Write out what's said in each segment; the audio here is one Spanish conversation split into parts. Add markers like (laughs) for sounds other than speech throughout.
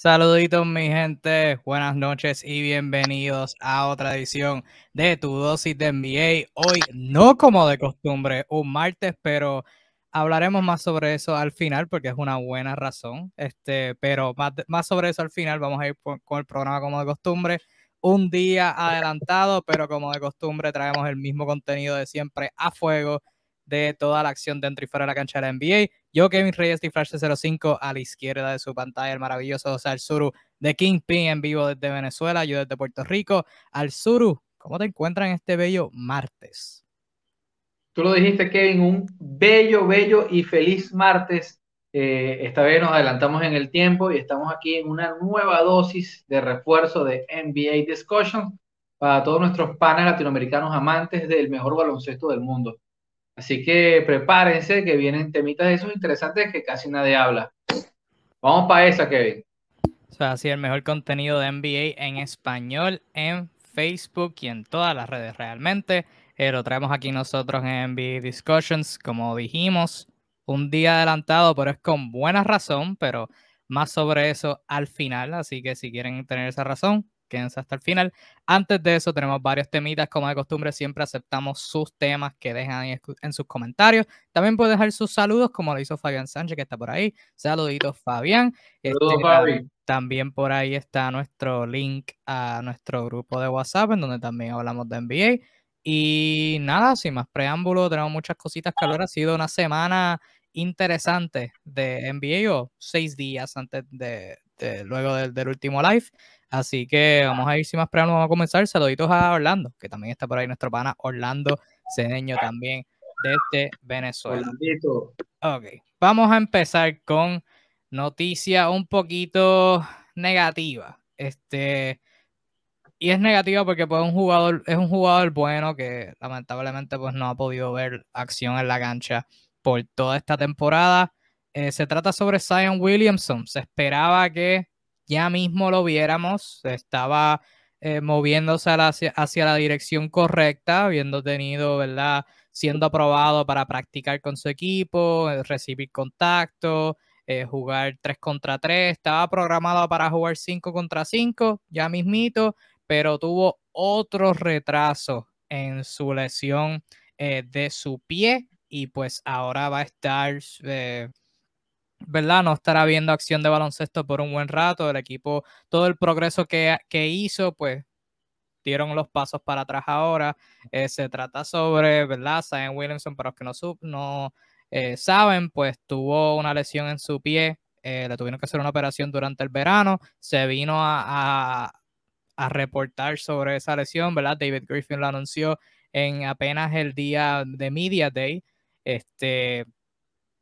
Saluditos mi gente, buenas noches y bienvenidos a otra edición de Tu Dosis de NBA. Hoy no como de costumbre, un martes, pero hablaremos más sobre eso al final porque es una buena razón. Este, pero más, más sobre eso al final, vamos a ir con el programa como de costumbre. Un día adelantado, pero como de costumbre traemos el mismo contenido de siempre a fuego de toda la acción dentro y fuera de la cancha de la NBA. Yo, Kevin Reyes de Flash 05, a la izquierda de su pantalla, el maravilloso José Suru de Kingpin en vivo desde Venezuela, yo desde Puerto Rico. Al Suru, ¿cómo te encuentras en este bello martes? Tú lo dijiste, Kevin, un bello, bello y feliz martes. Eh, esta vez nos adelantamos en el tiempo y estamos aquí en una nueva dosis de refuerzo de NBA Discussion para todos nuestros panes latinoamericanos amantes del mejor baloncesto del mundo. Así que prepárense que vienen temitas de esos interesantes que casi nadie habla. Vamos para esa, Kevin. O sea, así el mejor contenido de NBA en español en Facebook y en todas las redes realmente. Eh, lo traemos aquí nosotros en NBA Discussions, como dijimos, un día adelantado, pero es con buena razón, pero más sobre eso al final. Así que si quieren tener esa razón, quédense hasta el final. Antes de eso, tenemos varios temitas. Como de costumbre, siempre aceptamos sus temas que dejan ahí en sus comentarios. También puede dejar sus saludos, como lo hizo Fabián Sánchez, que está por ahí. Saluditos, Fabián. Saludos, este, También por ahí está nuestro link a nuestro grupo de WhatsApp, en donde también hablamos de NBA. Y nada, sin más preámbulo, tenemos muchas cositas que hablar. Ha sido una semana interesante de NBA o seis días antes de, luego del último live. Así que vamos a ir sin más preámbulos, vamos a comenzar. Saluditos a Orlando, que también está por ahí nuestro pana Orlando Cedeño también desde Venezuela. Ok, vamos a empezar con noticia un poquito negativa. Este, y es negativa porque pues, un jugador, es un jugador bueno que lamentablemente pues, no ha podido ver acción en la cancha por toda esta temporada. Eh, se trata sobre Zion Williamson. Se esperaba que ya mismo lo viéramos, estaba eh, moviéndose hacia, la dirección correcta, habiendo tenido, ¿verdad? Siendo aprobado para practicar con su equipo, eh, recibir contacto, eh, jugar 3 contra 3, estaba programado para jugar 5 contra 5, ya mismito, pero tuvo otro retraso en su lesión de su pie y pues ahora va a estar ¿verdad? No estará viendo acción de baloncesto por un buen rato. El equipo, todo el progreso que, hizo, pues dieron los pasos para atrás ahora. Eh, se trata sobre, ¿verdad? Zion Williamson, para los que no, no eh, saben, pues tuvo una lesión en su pie. Eh, le tuvieron que hacer una operación durante el verano. Se vino a, a reportar sobre esa lesión, ¿verdad? David Griffin lo anunció en apenas el día de Media Day. Este,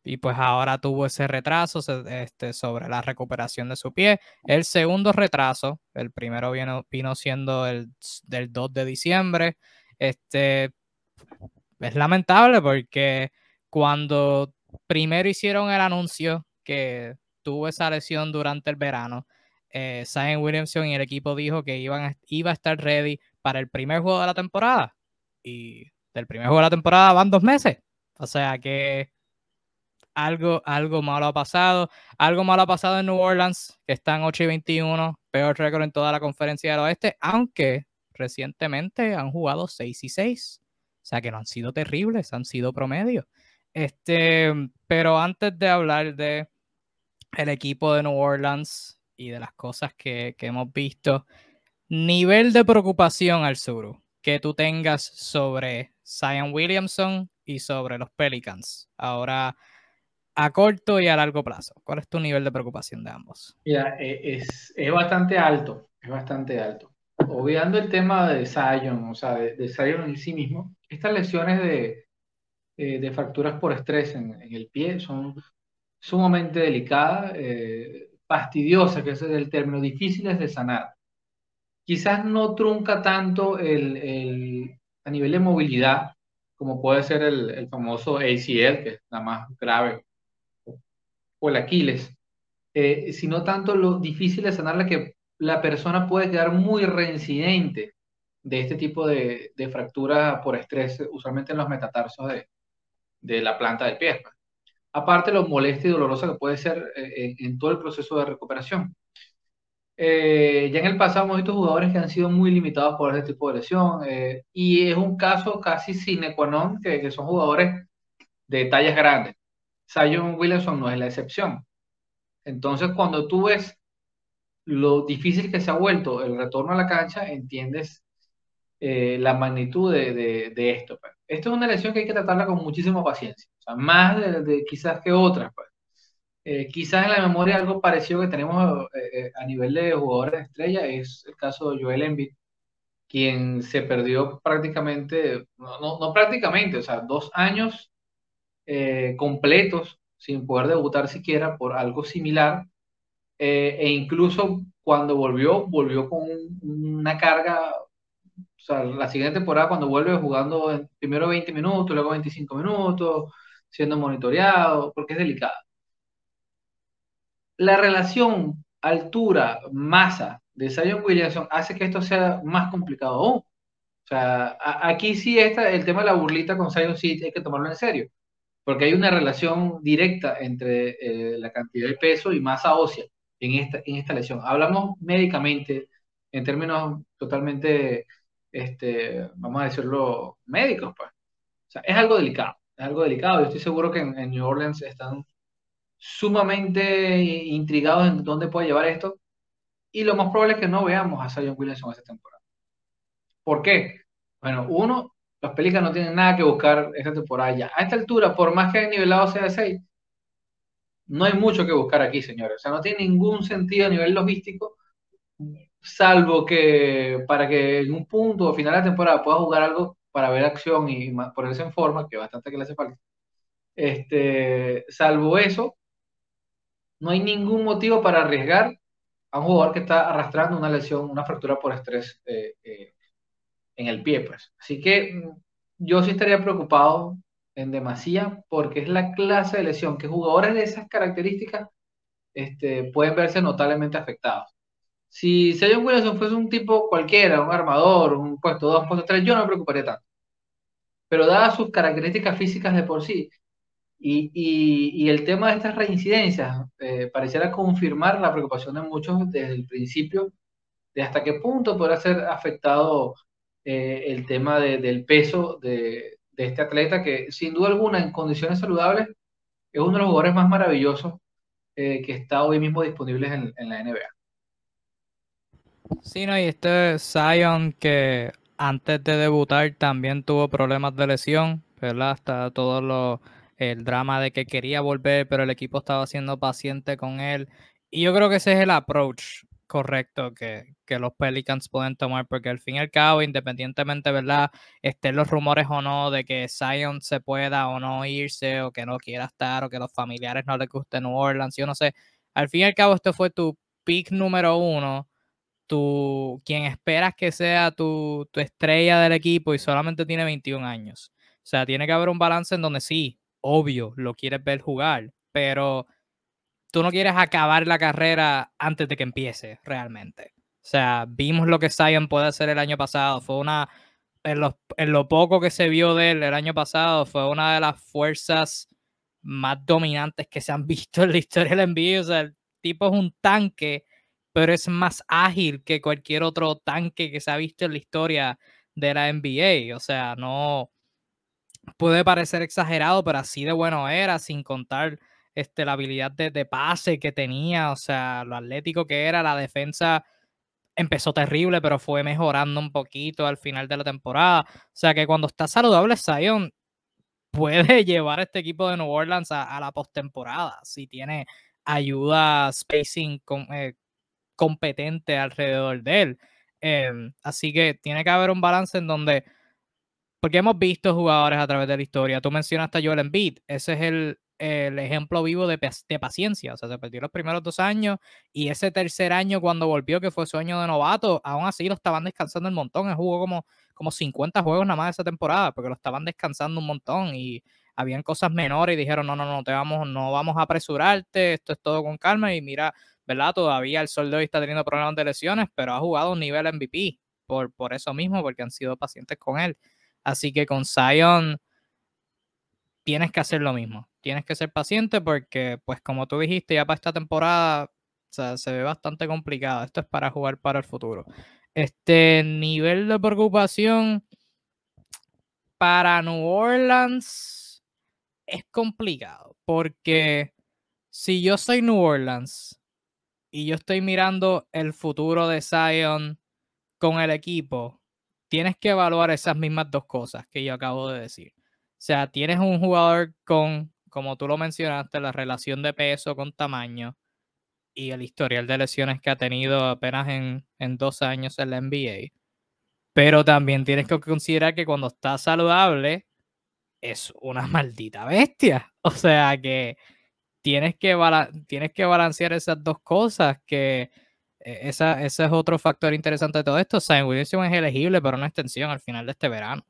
y pues ahora tuvo ese retraso este, sobre la recuperación de su pie. El segundo retraso, el primero vino, siendo el del 2 de diciembre. Este, es lamentable porque cuando primero hicieron el anuncio que tuvo esa lesión durante el verano, eh, Williamson y el equipo dijo que iban iba a estar ready para el primer juego de la temporada. Y del primer juego de la temporada van dos meses. O sea que algo, algo malo ha pasado. Algo malo ha pasado en New Orleans, que están 8 y 21, peor récord en toda la conferencia del oeste, aunque recientemente han jugado 6 y 6. O sea que no han sido terribles, han sido promedio. Este, pero antes de hablar de el equipo de New Orleans y de las cosas que, que hemos visto, nivel de preocupación al sur que tú tengas sobre Zion Williamson y sobre los Pelicans. Ahora a corto y a largo plazo? ¿Cuál es tu nivel de preocupación de ambos? Mira, e, es, es bastante alto, es bastante alto. Obviando el tema de Zion, o sea, de, de en sí mismo, estas lesiones de, eh, de fracturas por estrés en, el pie son sumamente delicadas, eh, fastidiosas, que ese es el término, difíciles de sanar. Quizás no trunca tanto el, el, a nivel de movilidad, como puede ser el, el famoso ACL, que es la más grave o el Aquiles, eh, sino tanto lo difícil de sanarla que la persona puede quedar muy reincidente de este tipo de, de fractura por estrés, usualmente en los metatarsos de, de la planta del pie. Pues. Aparte, lo molesta y dolorosa que puede ser eh, en, todo el proceso de recuperación. Eh, ya en el pasado hemos visto jugadores que han sido muy limitados por este tipo de lesión eh, y es un caso casi sine qua non que, que, son jugadores de tallas grandes. Zion Williamson no es la excepción. Entonces, cuando tú ves lo difícil que se ha vuelto el retorno a la cancha, entiendes eh, la magnitud de, esto. Pues. Esto es una lesión que hay que tratarla con muchísima paciencia, o más de, quizás que otras. Pues. Eh, quizás en la memoria algo parecido que tenemos eh, a nivel de jugadores de estrella es el caso de Joel Embiid, quien se perdió prácticamente, no, no, prácticamente, o sea, dos años completos sin poder debutar siquiera por algo similar, e incluso cuando volvió, volvió con una carga o sea, la siguiente temporada cuando vuelve jugando primero 20 minutos, luego 25 minutos, siendo monitoreado, porque es delicada. La relación altura-masa de Zion Williamson hace que esto sea más complicado aún. O sea, aquí sí está el tema de la burlita con Zion sí hay que tomarlo en serio, porque hay una relación directa entre eh, la cantidad de peso y masa ósea en esta, en esta lesión. Hablamos médicamente, en términos totalmente este, vamos a decirlo, médicos, pues. O sea, es algo delicado, es algo delicado. Yo estoy seguro que en, New Orleans están sumamente intrigados en dónde puede llevar esto. Y lo más probable es que no veamos a Zion Williamson esta temporada. ¿Por qué? Bueno, uno, los Pelicans no tienen nada que buscar esta temporada ya. A esta altura, por más que hayan nivelado sea de 6, no hay mucho que buscar aquí, señores. O sea, no tiene ningún sentido a nivel logístico salvo que para que en un punto o final de la temporada pueda jugar algo para ver acción y ponerse en forma, que bastante que le hace falta. Este, salvo eso, no hay ningún motivo para arriesgar a un jugador que está arrastrando una lesión, una fractura por estrés eh, eh, en el pie, pues. Así que mm, yo sí estaría preocupado en demasía porque es la clase de lesión que jugadores de esas características este, pueden verse notablemente afectados. Si Zion Williamson fuese un tipo cualquiera, un armador, un puesto 2, un puesto 3, yo no me preocuparía tanto. Pero dadas sus características físicas de por sí, y, y, el tema de estas reincidencias eh, pareciera confirmar la preocupación de muchos desde el principio de hasta qué punto podrá ser afectado eh, el tema del peso de, este atleta que sin duda alguna en condiciones saludables es uno de los jugadores más maravillosos eh, que está hoy mismo disponibles en, la NBA. Sí, no, y este Zion que antes de debutar también tuvo problemas de lesión, ¿verdad? Hasta todo lo, el drama de que quería volver, pero el equipo estaba siendo paciente con él. Y yo creo que ese es el approach correcto que, que los Pelicans pueden tomar, porque al fin y al cabo, independientemente, ¿verdad? Estén los rumores o no de que Zion se pueda o no irse, o que no quiera estar, o que los familiares no les guste New Orleans, yo no sé. Al fin y al cabo, este fue tu pick número uno tu, quien esperas que sea tu, estrella del equipo y solamente tiene 21 años. O sea, tiene que haber un balance en donde sí, obvio, lo quieres ver jugar, pero tú no quieres acabar la carrera antes de que empiece realmente. O sea, vimos lo que Zion puede hacer el año pasado. Fue una, en lo, en lo poco que se vio de él el año pasado, fue una de las fuerzas más dominantes que se han (laughs) visto en la historia del NBA. O sea, el tipo es un tanque pero es más ágil que cualquier otro tanque que se ha visto en la historia de la NBA. O sea, no puede parecer exagerado, pero así de bueno era, sin contar este, la habilidad de, pase que tenía, o sea, lo atlético que era, la defensa empezó terrible, pero fue mejorando un poquito al final de la temporada. O sea que cuando está saludable, Zion puede (laughs) llevar a este equipo de New Orleans a, la postemporada si tiene ayuda spacing con, eh, competente alrededor de él. Em, así que tiene que haber un balance en donde, porque hemos visto jugadores a través de la historia, tú mencionaste a Joel Embiid, ese es el, el ejemplo vivo de, de, paciencia, o sea, se perdió los primeros dos años y ese tercer año cuando volvió, que fue su año de novato, aún así lo estaban descansando un montón, él jugó como, como 50 juegos nada más esa temporada, porque lo estaban descansando un montón y habían cosas menores y dijeron, no, no, no, te vamos, no vamos a apresurarte, esto es todo con calma y mira, ¿verdad? Todavía el sol de hoy está teniendo problemas de lesiones, pero ha jugado un nivel MVP por, por eso mismo, porque han sido pacientes con él. Así que con Zion tienes que hacer lo mismo. Tienes que ser paciente porque, pues como tú dijiste, ya para esta temporada se ve bastante complicado. Esto es para jugar para el futuro. Este nivel de preocupación para New Orleans es complicado porque si yo soy New Orleans y yo estoy mirando el futuro de Zion con el equipo, tienes que evaluar esas mismas dos cosas que yo acabo de decir. O sea, tienes un jugador con, como tú lo mencionaste, la relación de peso con tamaño y el historial de lesiones que ha tenido apenas en, en dos años en la NBA. Pero también tienes que considerar que cuando está saludable es una (laughs) maldita bestia. O sea que tienes que, tienes que balancear esas dos cosas que e, esa, ese es otro factor interesante de todo esto. Sam Williamson es elegible para una extensión al final de este verano.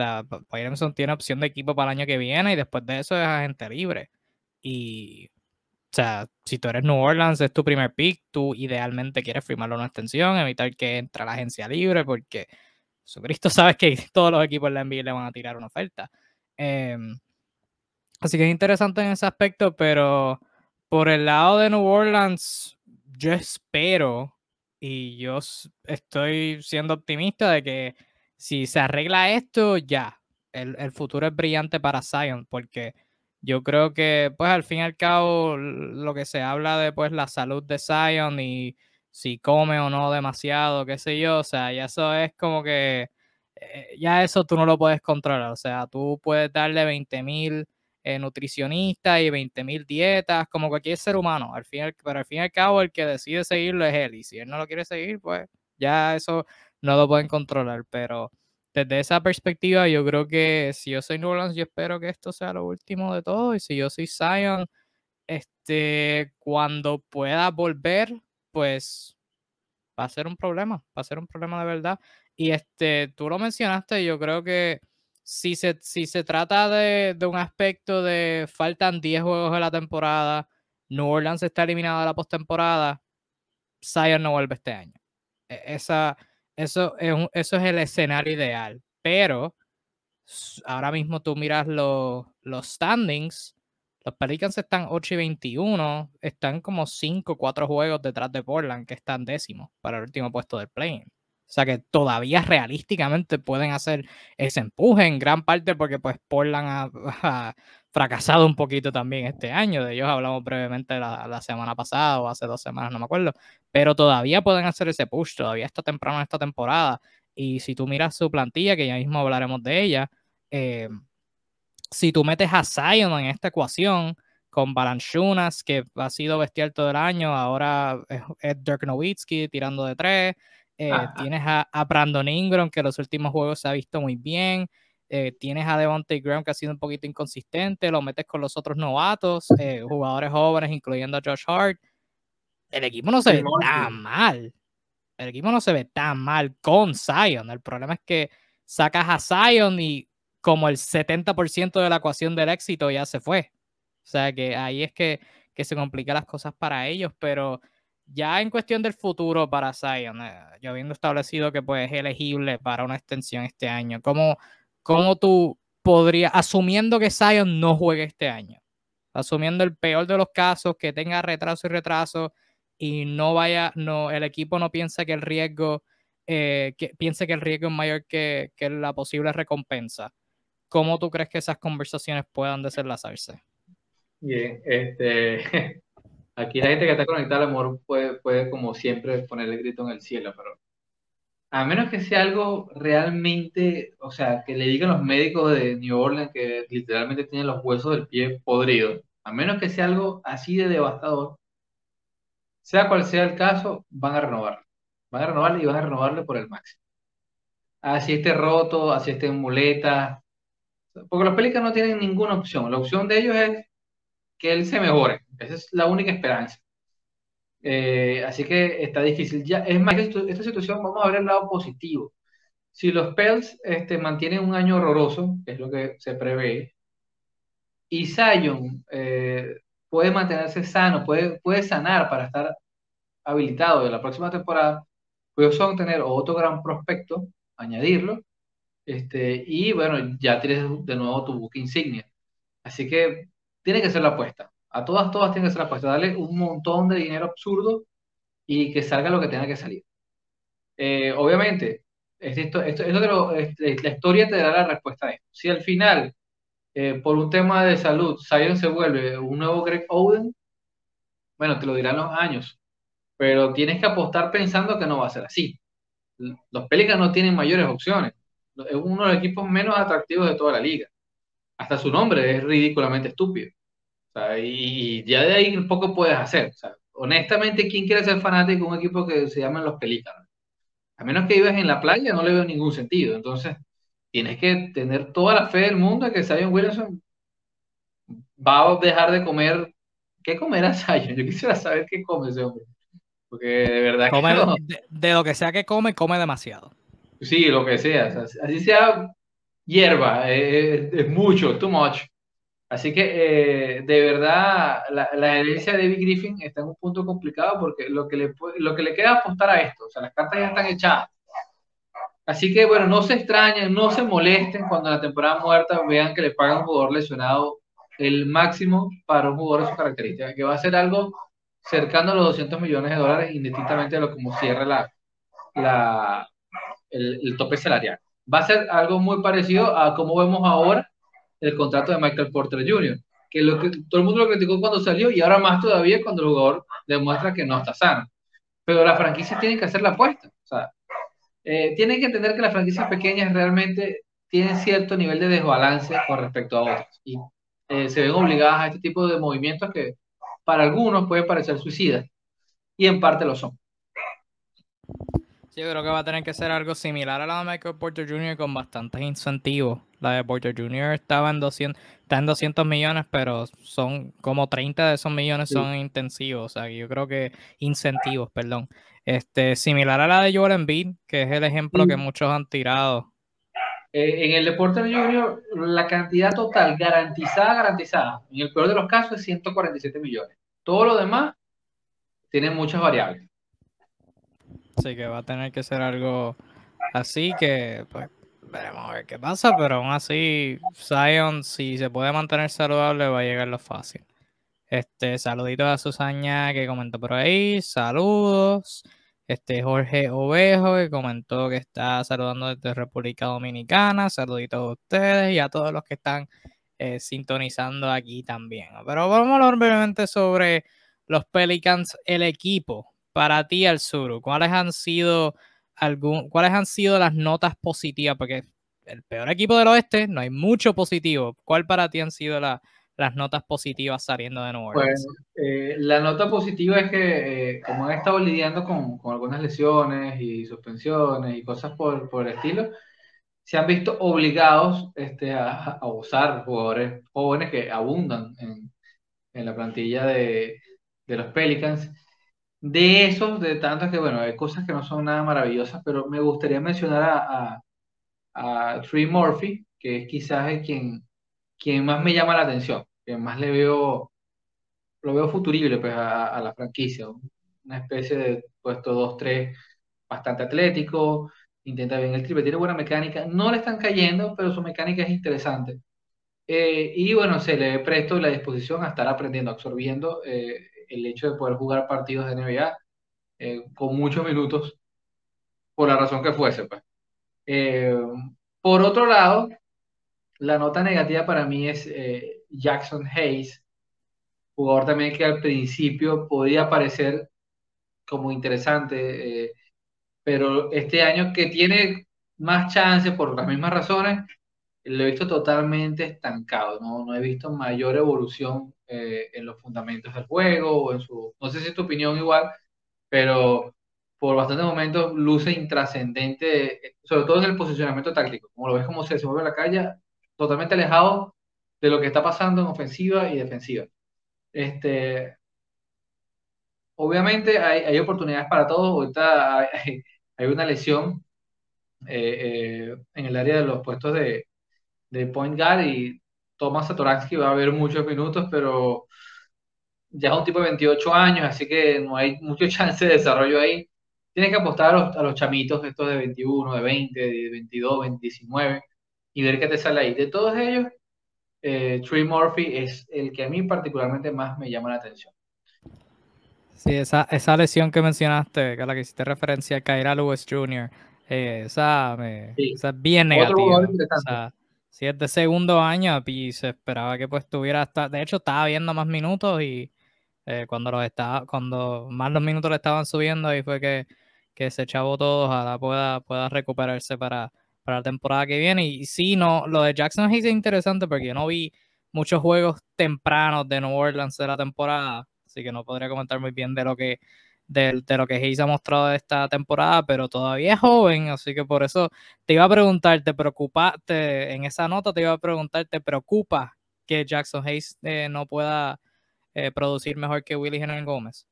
Sea, Williamson tiene opción de equipo para el año que viene y después de eso es agente libre. Y, o sea, si tú eres New Orleans, es tu primer pick, tú idealmente quieres firmarlo una extensión, evitar que entre a la agencia libre, porque Jesucristo (laughs) sabes que (laughs) todos los equipos de la NBA le van a tirar una oferta. Em, así que es interesante en ese aspecto, pero por el lado de New Orleans, yo espero y yo estoy siendo optimista de que si se arregla esto, ya, el, el, futuro es brillante para Zion, porque yo creo que, pues al fin y al cabo, lo que se habla de pues la salud de Zion y si come o no demasiado, qué sé yo, o sea, ya eso es como que, eh, ya eso tú no lo puedes controlar, o sea, tú puedes darle 20 mil eh, nutricionistas y 20 mil dietas, como cualquier ser humano. Al fin, pero al fin y al cabo, el que decide seguirlo es él. Y si él no lo quiere seguir, pues ya eso no lo pueden controlar. Pero desde esa perspectiva, yo creo que si yo soy New yo espero que esto sea lo último de todo. Y si yo soy Zion, este, cuando pueda volver, pues va a ser un problema, va a ser un problema de verdad. Y este, tú lo mencionaste, yo creo que si se, si se trata de, un aspecto de faltan 10 juegos de la temporada, New Orleans está eliminado de la postemporada, Zion no vuelve este año. E, esa, eso, es eso es el escenario ideal. Pero ahora mismo tú miras los, los standings, los Pelicans están 8 y 21, están como 5 4 juegos detrás de Portland, que están décimos para el último puesto del play o sea que todavía realísticamente pueden hacer ese empuje en gran parte porque pues Portland ha, (laughs) fracasado un poquito también este año. De ellos hablamos brevemente la, semana pasada o hace dos semanas, no me acuerdo. Pero todavía pueden hacer ese push, todavía está temprano en esta temporada. Y si tú miras su plantilla, que ya mismo hablaremos de ella, eh, si tú metes a Zion en esta ecuación, con Balanchunas, que ha sido bestial todo el año, ahora es, Dirk Nowitzki tirando de tres, eh, tienes a, Brandon Ingram, que en los últimos juegos se ha visto muy bien. Eh, tienes a Devontae Graham, que ha sido un poquito inconsistente. Lo metes con los otros novatos, eh, jugadores jóvenes, incluyendo a Josh Hart. El equipo no se ve tan mal. El equipo no se ve tan mal con Zion. El problema es que sacas a Zion y como el 70% de la ecuación del éxito ya se fue. O sea que ahí es que, que se complican las cosas para ellos, pero ya en cuestión del futuro para Zion, eh, yo habiendo establecido que pues, es elegible para una extensión este año, ¿cómo, cómo tú podrías, asumiendo que Zion no juegue este año, asumiendo el peor de los casos, que tenga retraso y retraso y no vaya, no, el equipo no piensa que el riesgo, eh, que piense que el riesgo es mayor que, que la posible recompensa, ¿cómo tú crees que esas conversaciones puedan desenlazarse? Bien, este, (laughs) Aquí la gente que está conectada a lo puede, puede como siempre poner el grito en el cielo, pero a menos que sea algo realmente, o sea, que le digan los médicos de New Orleans que literalmente tienen los huesos del pie podridos, a menos que sea algo así de devastador, sea cual sea el caso, van a renovar. Van a renovarle y van a renovarle por el máximo. Así esté roto, así esté en muleta. Porque los Pelicans no tienen ninguna opción. La opción de ellos es que él se mejore. Esa es la única esperanza. Eh, así que está difícil. Ya, es más, esta situación, vamos a ver el lado positivo. Si los Pels este, mantienen un año horroroso, que es lo que se prevé, y Zion eh, puede mantenerse sano, puede, puede sanar para estar habilitado de la próxima temporada, pues son tener otro gran prospecto, añadirlo, este, y bueno, ya tienes de nuevo tu buque insignia. Así que tiene que ser la apuesta. A todas, todas tienen que ser apuestas. Darle un montón de dinero absurdo y que salga lo que tenga que salir. Eh, obviamente, esto, esto, esto este, la historia te dará la respuesta a esto. Si al final, eh, por un tema de salud, Zion se vuelve un nuevo Greg Oden, bueno, te lo dirán los años, pero tienes que apostar pensando que no va a ser así. Los Pelicans no tienen mayores opciones. Es uno de los equipos menos atractivos de toda la liga. Hasta su nombre es ridículamente estúpido. Y, ya de ahí poco puedes hacer. honestamente, ¿quién quiere ser fanático de un equipo que se llaman los Pelicans? A menos que vivas en la playa, no le veo ningún sentido. Entonces, tienes que tener toda la fe del mundo de que Zion Williamson va a dejar de comer. ¿Qué comerá Zion? Yo quisiera saber qué come ese hombre. Porque de verdad que de, lo que sea que come, come demasiado. Sí, lo que sea. así sea hierba, es mucho, too much. Así que, eh, de verdad, la, herencia de David Griffin está en un punto complicado porque lo que, le, lo que le queda apostar a esto, o sea, las cartas ya están echadas. Así que, bueno, no se extrañen, no se molesten cuando en la temporada muerta vean que le pagan un jugador lesionado el máximo para un jugador de sus características, que va a ser algo cercano a los 200 millones de dólares, indistintamente de lo como cierre la, la, el, el tope salarial. Va a ser algo muy parecido a como vemos ahora el contrato de Michael Porter Jr., que, lo que todo el mundo lo criticó cuando salió y ahora más todavía cuando el jugador demuestra que no está sano. Pero la franquicia tiene que hacer la apuesta. O sea, eh, tienen que entender que las franquicias pequeñas realmente tienen cierto nivel de desbalance con respecto a otras y eh, se ven obligadas a este tipo de movimientos que para algunos pueden parecer suicidas y en parte lo son. Sí, yo creo que va a tener que ser algo similar a la de Michael Porter Jr. con bastantes incentivos. La de Porter Jr. estaba en 200, está en 200 millones, pero son como 30 de esos millones son intensivos. O sea, yo creo que incentivos, perdón. Este, similar a la de Joel Embiid, que es el ejemplo que muchos han tirado. Eh, en el de Porter Jr., la cantidad total garantizada, garantizada, en el peor de los casos es 147 millones. Todo lo demás tiene muchas variables. Así que va a tener que ser algo así que, pues, veremos a ver qué pasa, pero aún así, Zion, si se puede mantener saludable, va a llegar lo fácil. Este, saluditos a Susana que comentó por ahí, saludos. Este, Jorge Ovejo que comentó que está saludando desde República Dominicana, saluditos a ustedes y a todos los que están eh, sintonizando aquí también. Pero vamos a hablar brevemente sobre los Pelicans, el equipo para ti, al sur, ¿cuáles han sido algún, cuáles han sido las notas positivas? Porque el peor equipo del oeste, no hay mucho positivo. ¿Cuál para ti han sido las notas positivas saliendo de nuevo? Bueno, eh, la nota positiva es que, eh, como han estado lidiando con, con, algunas lesiones y suspensiones y cosas por, por el estilo, se han visto obligados este, a, a usar jugadores jóvenes que abundan en, en la plantilla de, de los Pelicans de esos, de tantos que, bueno, hay cosas que no son nada maravillosas, pero me gustaría mencionar a, a, Tree Murphy, que es quizás el quien, quien más me llama la atención, que más le veo, lo veo futurible pues, a, la franquicia, una especie de puesto 2-3 bastante atlético, intenta bien el triple, tiene buena mecánica, no le están cayendo, pero su mecánica es interesante. Eh, y bueno, se le presto la disposición a estar aprendiendo, absorbiendo eh, el hecho de poder jugar partidos de NBA eh, con muchos minutos, por la razón que fuese. Pues. Eh, por otro lado, la nota negativa para mí es eh, Jackson Hayes, jugador también que al principio podía parecer como interesante, pero este año que tiene más chance por las mismas razones, lo he visto totalmente estancado, no, no he visto mayor evolución eh, en los fundamentos del juego, o en su, no sé si es tu opinión igual, pero por bastantes momentos luce intrascendente, sobre todo en el posicionamiento táctico, como lo ves como se, a la calle, totalmente alejado de lo que está pasando en ofensiva y defensiva. Este, obviamente hay, hay oportunidades para todos, ahorita hay, (laughs) hay una lesión eh, eh, en el área de los puestos de, de point guard y Tomás Satoransky va a haber muchos minutos, pero ya es un tipo de 28 años, así que no hay mucho (laughs) chance de desarrollo ahí. Tienes que apostar a los, chamitos, estos de 21, de 20, de 22, 19, y ver qué te sale ahí. De todos ellos, eh, Trey Murphy es el que a mí particularmente más me llama la atención. Sí, esa, esa lesión que mencionaste, a la que hiciste referencia, a Kyra Lewis Jr., eh, esa, me, esa, es bien negativa. O sea, si es de segundo año y se esperaba que pues tuviera hasta, de hecho estaba viendo más minutos y eh, cuando los estaba, cuando más los minutos le estaban subiendo ahí fue que, que se echó todo, ojalá pueda, pueda recuperarse para, para la temporada que viene. Y, sí, no, lo de Jackson Hayes es interesante porque yo no vi muchos juegos tempranos de New Orleans de la temporada, así que no podría comentar muy bien de lo que de, de, lo que Hayes ha mostrado de esta temporada, pero todavía es joven, así que por eso te iba a preguntar, ¿te preocupa, en esa nota te iba a preguntar, ¿te preocupa que Jackson Hayes eh, no pueda eh, producir mejor que Willy General Gómez?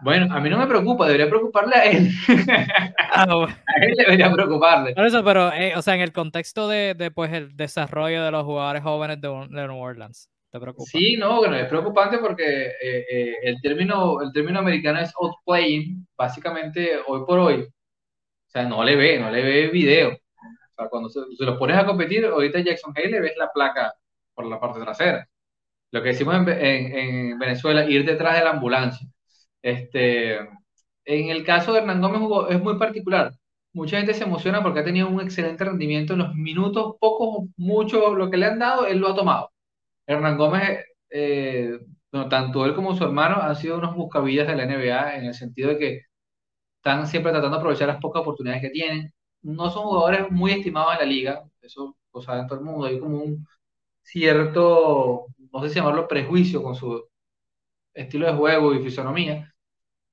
Bueno, a mí no me preocupa, debería preocuparle a él. (laughs) Ah, a él debería preocuparle. Por eso, pero, eh, o sea, en el contexto de, de pues, el desarrollo de los jugadores jóvenes de, de New Orleans. Sí, no, es preocupante porque eh, eh, el, término, el término americano es outplaying, básicamente hoy por hoy. O sea, no le ve, no le ve video. O sea, cuando se, lo pones a competir, ahorita Jackson Hay le ves la placa por la parte trasera. Lo que decimos en, en, Venezuela, ir detrás de la ambulancia. Este, en el caso de Hernán Gómez es muy particular. Mucha gente se emociona porque ha tenido un excelente rendimiento en los minutos, pocos, mucho, lo que le han dado, él lo ha tomado Hernán Gómez, eh, tanto él como su hermano han sido unos buscavillas de la NBA en el sentido de que están siempre tratando de aprovechar las pocas oportunidades que tienen. No son jugadores muy estimados en la liga, eso lo sabe todo el mundo. Hay como un cierto, no sé si llamarlo prejuicio con su estilo de juego y fisonomía.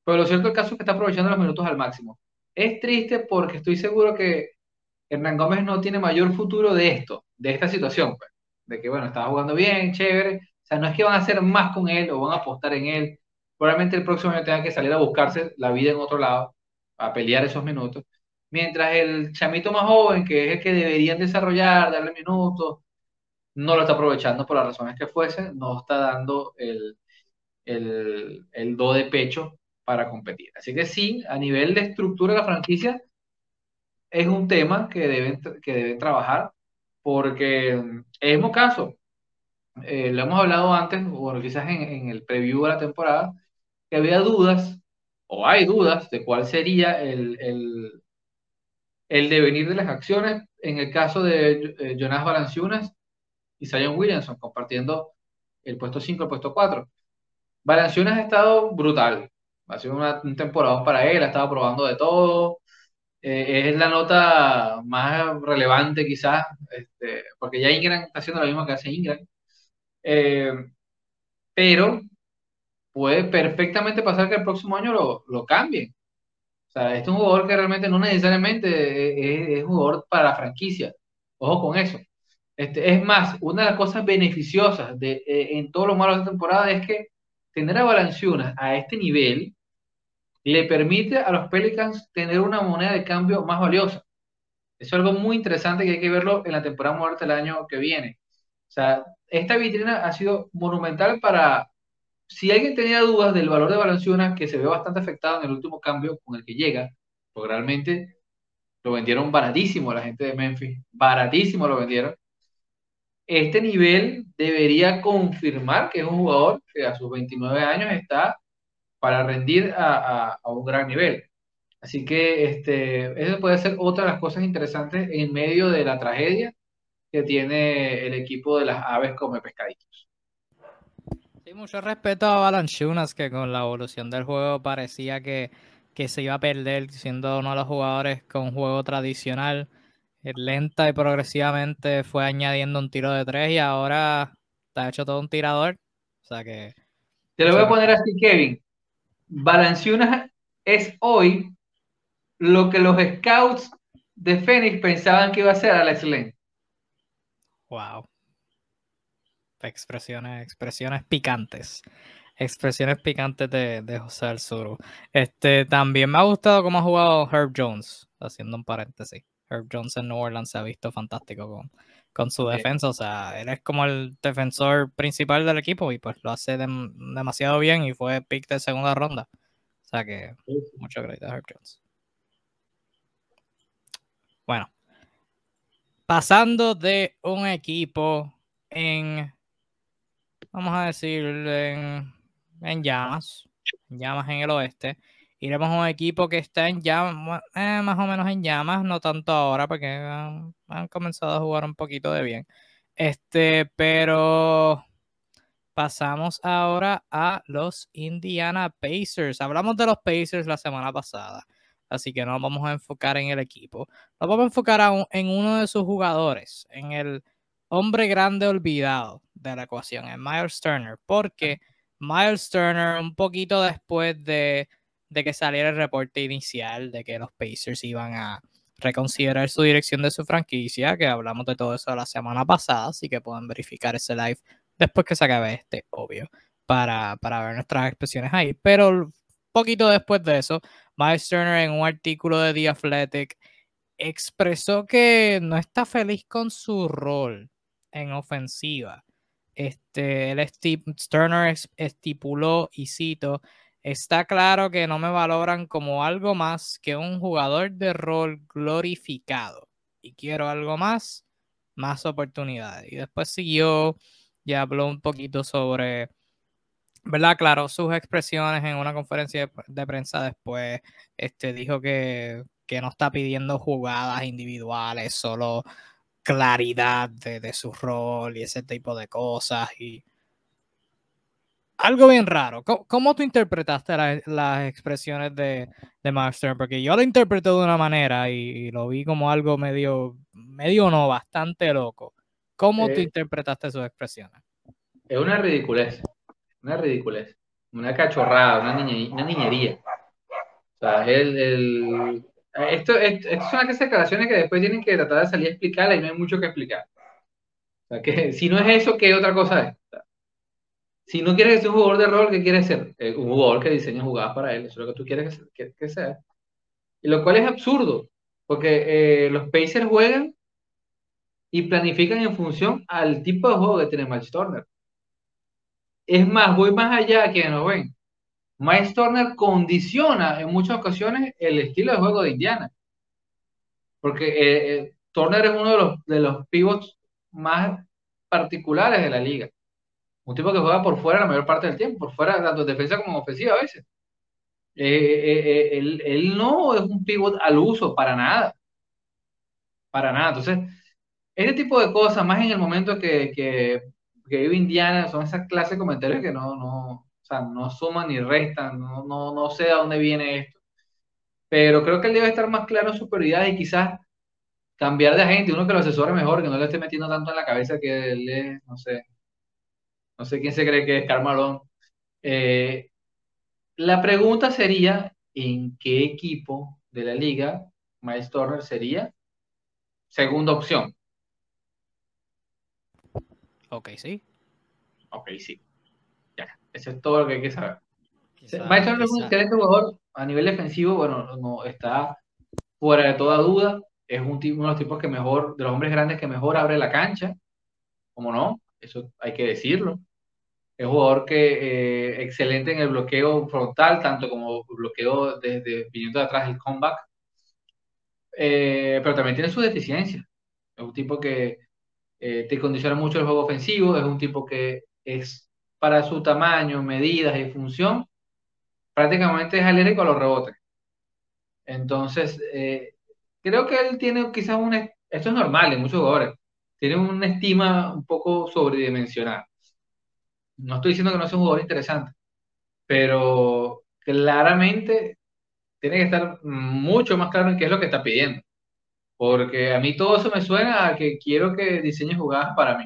Pero lo cierto el caso es que está aprovechando los minutos al máximo. Es triste porque estoy seguro que Hernán Gómez no tiene mayor futuro de esto, de esta situación. Pues de que, bueno, estaba jugando bien, chévere. O sea, no es que van a hacer más con él o van a apostar en él. Probablemente el próximo año tenga que salir a buscarse la vida en otro lado, a pelear esos minutos. Mientras el chamito más joven, que es el que deberían desarrollar, darle minutos, no lo está aprovechando por las razones que fuese, no está dando el, el, el do de pecho para competir. Así que sí, a nivel de estructura de la franquicia, es un tema que deben, que deben trabajar porque es un caso, eh, lo hemos hablado antes, o quizás en, el preview de la temporada, que había dudas, o hay dudas, de cuál sería el, el, el devenir de las acciones en el caso de eh, Jonas Valanciunas y Zion Williamson, compartiendo el puesto 5 el puesto 4. Valanciunas ha estado brutal, ha sido una, un temporada para él, ha estado probando de todo, eh, es la nota más relevante quizás, este, porque ya Ingram está haciendo lo mismo que hace Ingram. Eh, pero puede perfectamente pasar que el próximo año lo, lo cambien. O sea, este es un jugador que realmente no necesariamente es, un jugador para la franquicia. Ojo con eso. Este, es más, una de las cosas beneficiosas de, eh, en todos los malos de temporada es que tener a Valanciunas a este nivel le permite a los Pelicans tener una moneda de cambio más valiosa. Eso es algo muy interesante que hay que verlo en la temporada muerta del año que viene. O sea, esta vitrina ha sido monumental para, si alguien tenía dudas del valor de Valanciunas, que se ve bastante afectado en el último cambio con el que llega, porque realmente lo vendieron baratísimo la gente de Memphis, baratísimo lo vendieron. Este nivel debería confirmar que es un jugador que a sus 29 años está para rendir a, un gran nivel. Así que este, eso puede ser otra de las cosas interesantes en medio de la tragedia que tiene el equipo de las aves como pescaditos. Sí, mucho respeto a Balanchunas, que con la evolución del juego parecía que, que se iba a perder, siendo uno de los jugadores con juego tradicional. Eh, lenta y progresivamente fue añadiendo un tiro de tres y ahora está hecho todo un tirador. O sea que. Te lo voy a poner así, Kevin. Balanciunas es hoy lo que los scouts de Phoenix pensaban que iba a ser Alex Len. Wow. Expresiones, expresiones picantes. Expresiones picantes de, de José Alzuru. Este, también me ha gustado cómo ha jugado Herb Jones, haciendo un paréntesis. Herb Jones en New Orleans se ha visto fantástico con, con su defensa. O sea, él es como el defensor principal del equipo y pues lo hace demasiado bien y fue pick de segunda ronda. O sea que mucho crédito a Herb Jones. Bueno, pasando de un equipo en, vamos a decir, en, en llamas, en llamas en el oeste, iremos a un equipo que está en llamas, eh, más o menos en llamas, no tanto ahora, porque han, comenzado a jugar un poquito de bien. Este, pero pasamos ahora a los Indiana Pacers. Hablamos de los Pacers la semana pasada, así que no nos vamos a enfocar en el equipo. Nos vamos a enfocar en uno de sus jugadores, en el hombre grande olvidado de la ecuación, en Miles Turner, porque Miles Turner, un poquito después de, de que saliera el reporte inicial de que los Pacers iban a reconsiderar su dirección de su franquicia, que hablamos de todo eso la semana pasada, así que pueden verificar ese live después que se acabe este, obvio, para, para ver nuestras expresiones ahí. Pero poquito después de eso, Miles Turner en un artículo de The Athletic expresó que no está feliz con su rol en ofensiva. Este, el Turner estipuló, y cito, está claro que no me valoran como algo más que un jugador de rol glorificado. Y quiero algo más, más oportunidades. Y después siguió ya habló un poquito sobre, ¿verdad? Claro, sus expresiones en una conferencia de, prensa después, este, dijo que, que, no está pidiendo jugadas individuales, solo claridad de, de, su rol y ese tipo de cosas. Y algo bien raro. ¿Cómo, tú interpretaste las expresiones de, de Master? Porque yo lo interpreté de una manera y, lo vi como algo medio, medio no, bastante loco. ¿Cómo tú eh, interpretaste sus expresiones? Es una ridiculez, una ridiculez, una cachorrada, una, niñería. O sea, el, el, esto, esto, son aquellas declaraciones que después tienen que tratar de salir a explicarla y no hay mucho que explicar. O sea, que si no es eso, ¿qué otra cosa es? Si no quieres ser un jugador de rol, ¿qué quieres ser? Eh, un jugador que diseña jugadas para él, eso es lo que tú quieres que, que, sea. Y lo cual es absurdo, porque eh, los Pacers juegan y planifican en función al tipo de juego que tiene Miles Turner. Es más, voy más allá que nos ven. Miles Turner condiciona en muchas ocasiones el estilo de juego de Indiana. Porque eh, Turner es uno de los, de los pivots más particulares de la liga. Un tipo que juega por fuera la mayor parte del tiempo, por fuera tanto defensa como ofensiva a veces. Eh, él, él, no es un pivot al uso para nada. Para nada. Entonces, este tipo de cosas, más en el momento que, que, vive Indiana, son esas clases de comentarios que no, no, o sea, no suman ni restan, no, no, no sé a dónde viene esto. Pero creo que él debe estar más claro en su prioridad y quizás cambiar de agente, uno que lo asesore mejor, que no le esté metiendo tanto en la cabeza que él es, no sé, no sé quién se cree que es Carmalón. Eh, la pregunta sería, ¿en qué equipo de la liga Miles Turner sería segunda opción? Ok, sí. Ok, sí. Ya, eso es todo lo que hay que saber. Maestro es un excelente jugador a nivel defensivo, bueno, no está fuera de toda duda. Es un uno de los tipos que mejor, de los hombres grandes que mejor abre la cancha. ¿Cómo no? Eso hay que decirlo. Es jugador que eh, excelente en el bloqueo frontal, tanto como bloqueo desde viniendo de atrás el comeback. Eh, pero también tiene sus deficiencias. Es un tipo que eh, te condiciona mucho el juego ofensivo, es un tipo que es para su tamaño, medidas y función, prácticamente es alérgico a los rebotes. Entonces, eh, creo que él tiene quizás un, esto es normal en muchos jugadores, tiene una estima un poco sobredimensionada. No estoy diciendo que no sea un jugador interesante, pero claramente tiene que estar mucho más claro en qué es lo que está pidiendo. Porque a mí todo eso me suena a que quiero que diseñe jugadas para mí.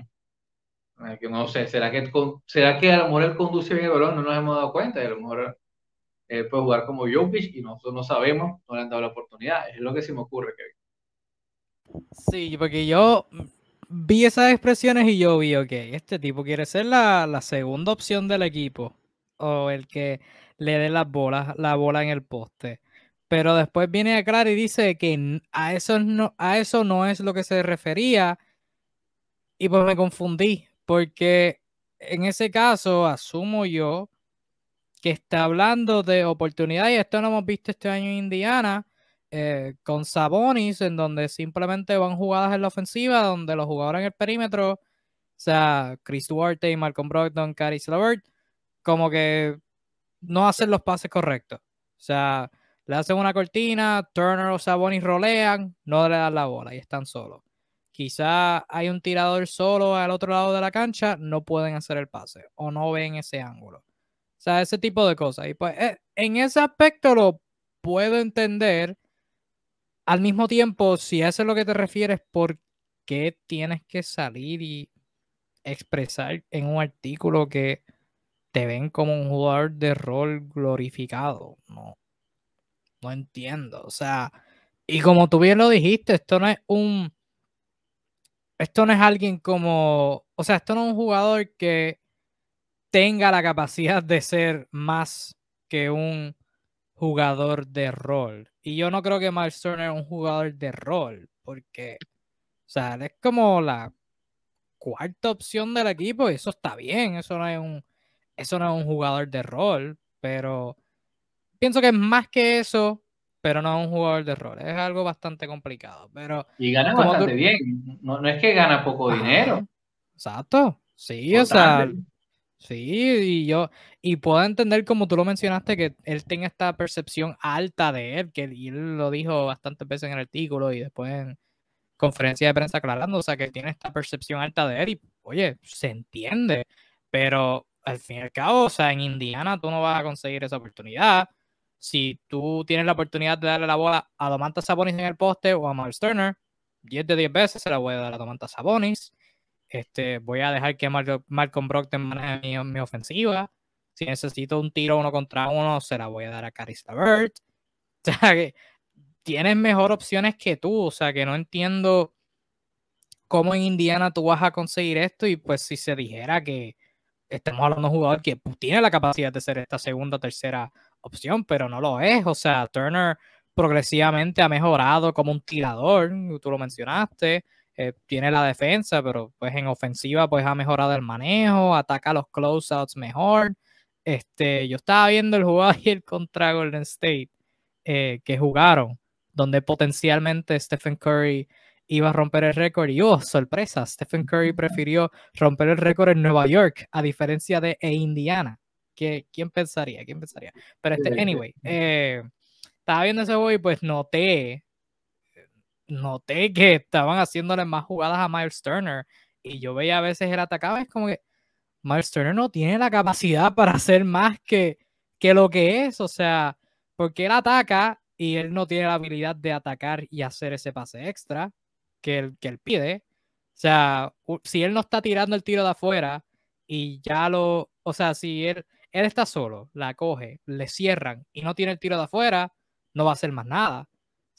Eh, que no sé, ¿será que, ¿será que a lo mejor él conduce bien el balón? No nos hemos dado cuenta. Y a lo mejor él puede jugar como Jokic y nosotros no sabemos, no le han dado la oportunidad. Es lo que se me ocurre, Kevin. Sí, porque yo vi esas expresiones y yo vi, ok, este tipo quiere ser la, la segunda opción del equipo. O el que le dé las bolas, la bola en el poste pero después viene a aclarar y dice que a eso, no, a eso no es lo que se refería. Y pues me confundí, porque en ese caso asumo yo que está hablando de oportunidades, y esto lo hemos visto este año en Indiana, eh, con Sabonis, en donde simplemente van jugadas en la ofensiva, donde los jugadores en el perímetro, o sea, Chris Duarte Malcolm Brogdon, Caris LeVert, como que no hacen los pases correctos. O sea, le hacen una cortina, Turner o Sabonis rolean, no le dan la bola y están solos. Quizá hay un tirador solo al otro lado de la cancha, no pueden hacer el pase o no ven ese ángulo. O sea, ese tipo de cosas. Y pues eh, en ese aspecto lo puedo entender. Al mismo tiempo, si eso es lo que te refieres, ¿por qué tienes que salir y expresar en un artículo que te ven como un jugador de rol glorificado? No, no entiendo. O sea, y como tú bien lo dijiste, esto no es un. Esto no es alguien como. O sea, esto no es un jugador que tenga la capacidad de ser más que un jugador de rol. Y yo no creo que Miles Turner es un jugador de rol, porque, o sea, es como la cuarta opción del equipo y eso está bien, eso no es un, eso no es un jugador de rol, pero pienso que es más que eso, pero no es un jugador de rol, es algo bastante complicado, pero... Y gana bastante bien, no, es que gana poco dinero. Exacto, sí, o sea, Sí, y yo, y puedo entender como tú lo mencionaste, que él tenga esta percepción alta de él, que él lo dijo bastantes veces en el artículo y después en conferencia de prensa aclarando, o sea, que tiene esta percepción alta de él y, oye, se entiende, pero al fin y al cabo, o sea, en Indiana tú no vas a conseguir esa oportunidad. Si tú tienes la oportunidad de darle la bola a Domantas Sabonis en el poste o a Miles Turner, 10 de 10 veces se la voy a dar a Domantas Sabonis. Este, voy a dejar que Malcolm Brogdon maneje mi, ofensiva. Si necesito un tiro uno contra uno, se la voy a dar a Caris LeVert. (laughs) O sea, que tienes mejor opciones que tú. O sea, que no entiendo cómo en Indiana tú vas a conseguir esto. Y pues si se dijera que estamos hablando de un jugador que tiene la capacidad de ser esta segunda o tercera opción, pero no lo es. O sea, Turner progresivamente ha mejorado como un tirador, tú lo mencionaste. Eh, tiene la defensa, pero pues en ofensiva pues ha mejorado el manejo, ataca los closeouts mejor. Este, yo estaba viendo el juego (laughs) ayer contra Golden State eh, que jugaron, donde potencialmente Stephen Curry iba a romper el récord y oh, sorpresa, Stephen Curry prefirió romper el récord en Nueva York a diferencia de e Indiana. ¿Qué, ¿Quién pensaría? ¿Quién pensaría? Pero este, anyway, eh, estaba viendo ese juego y pues noté noté que estaban haciéndole más jugadas a Miles Turner y yo veía a veces él atacaba, es como que Miles Turner no tiene la capacidad para hacer más que, que lo que es, o sea, porque él ataca y él no tiene la habilidad de atacar y hacer ese pase extra que él, que él pide. O sea, si él no está tirando el tiro de afuera y ya lo, o sea, si él, él está solo, la coge, le cierran y no tiene el tiro de afuera, no va a hacer más nada.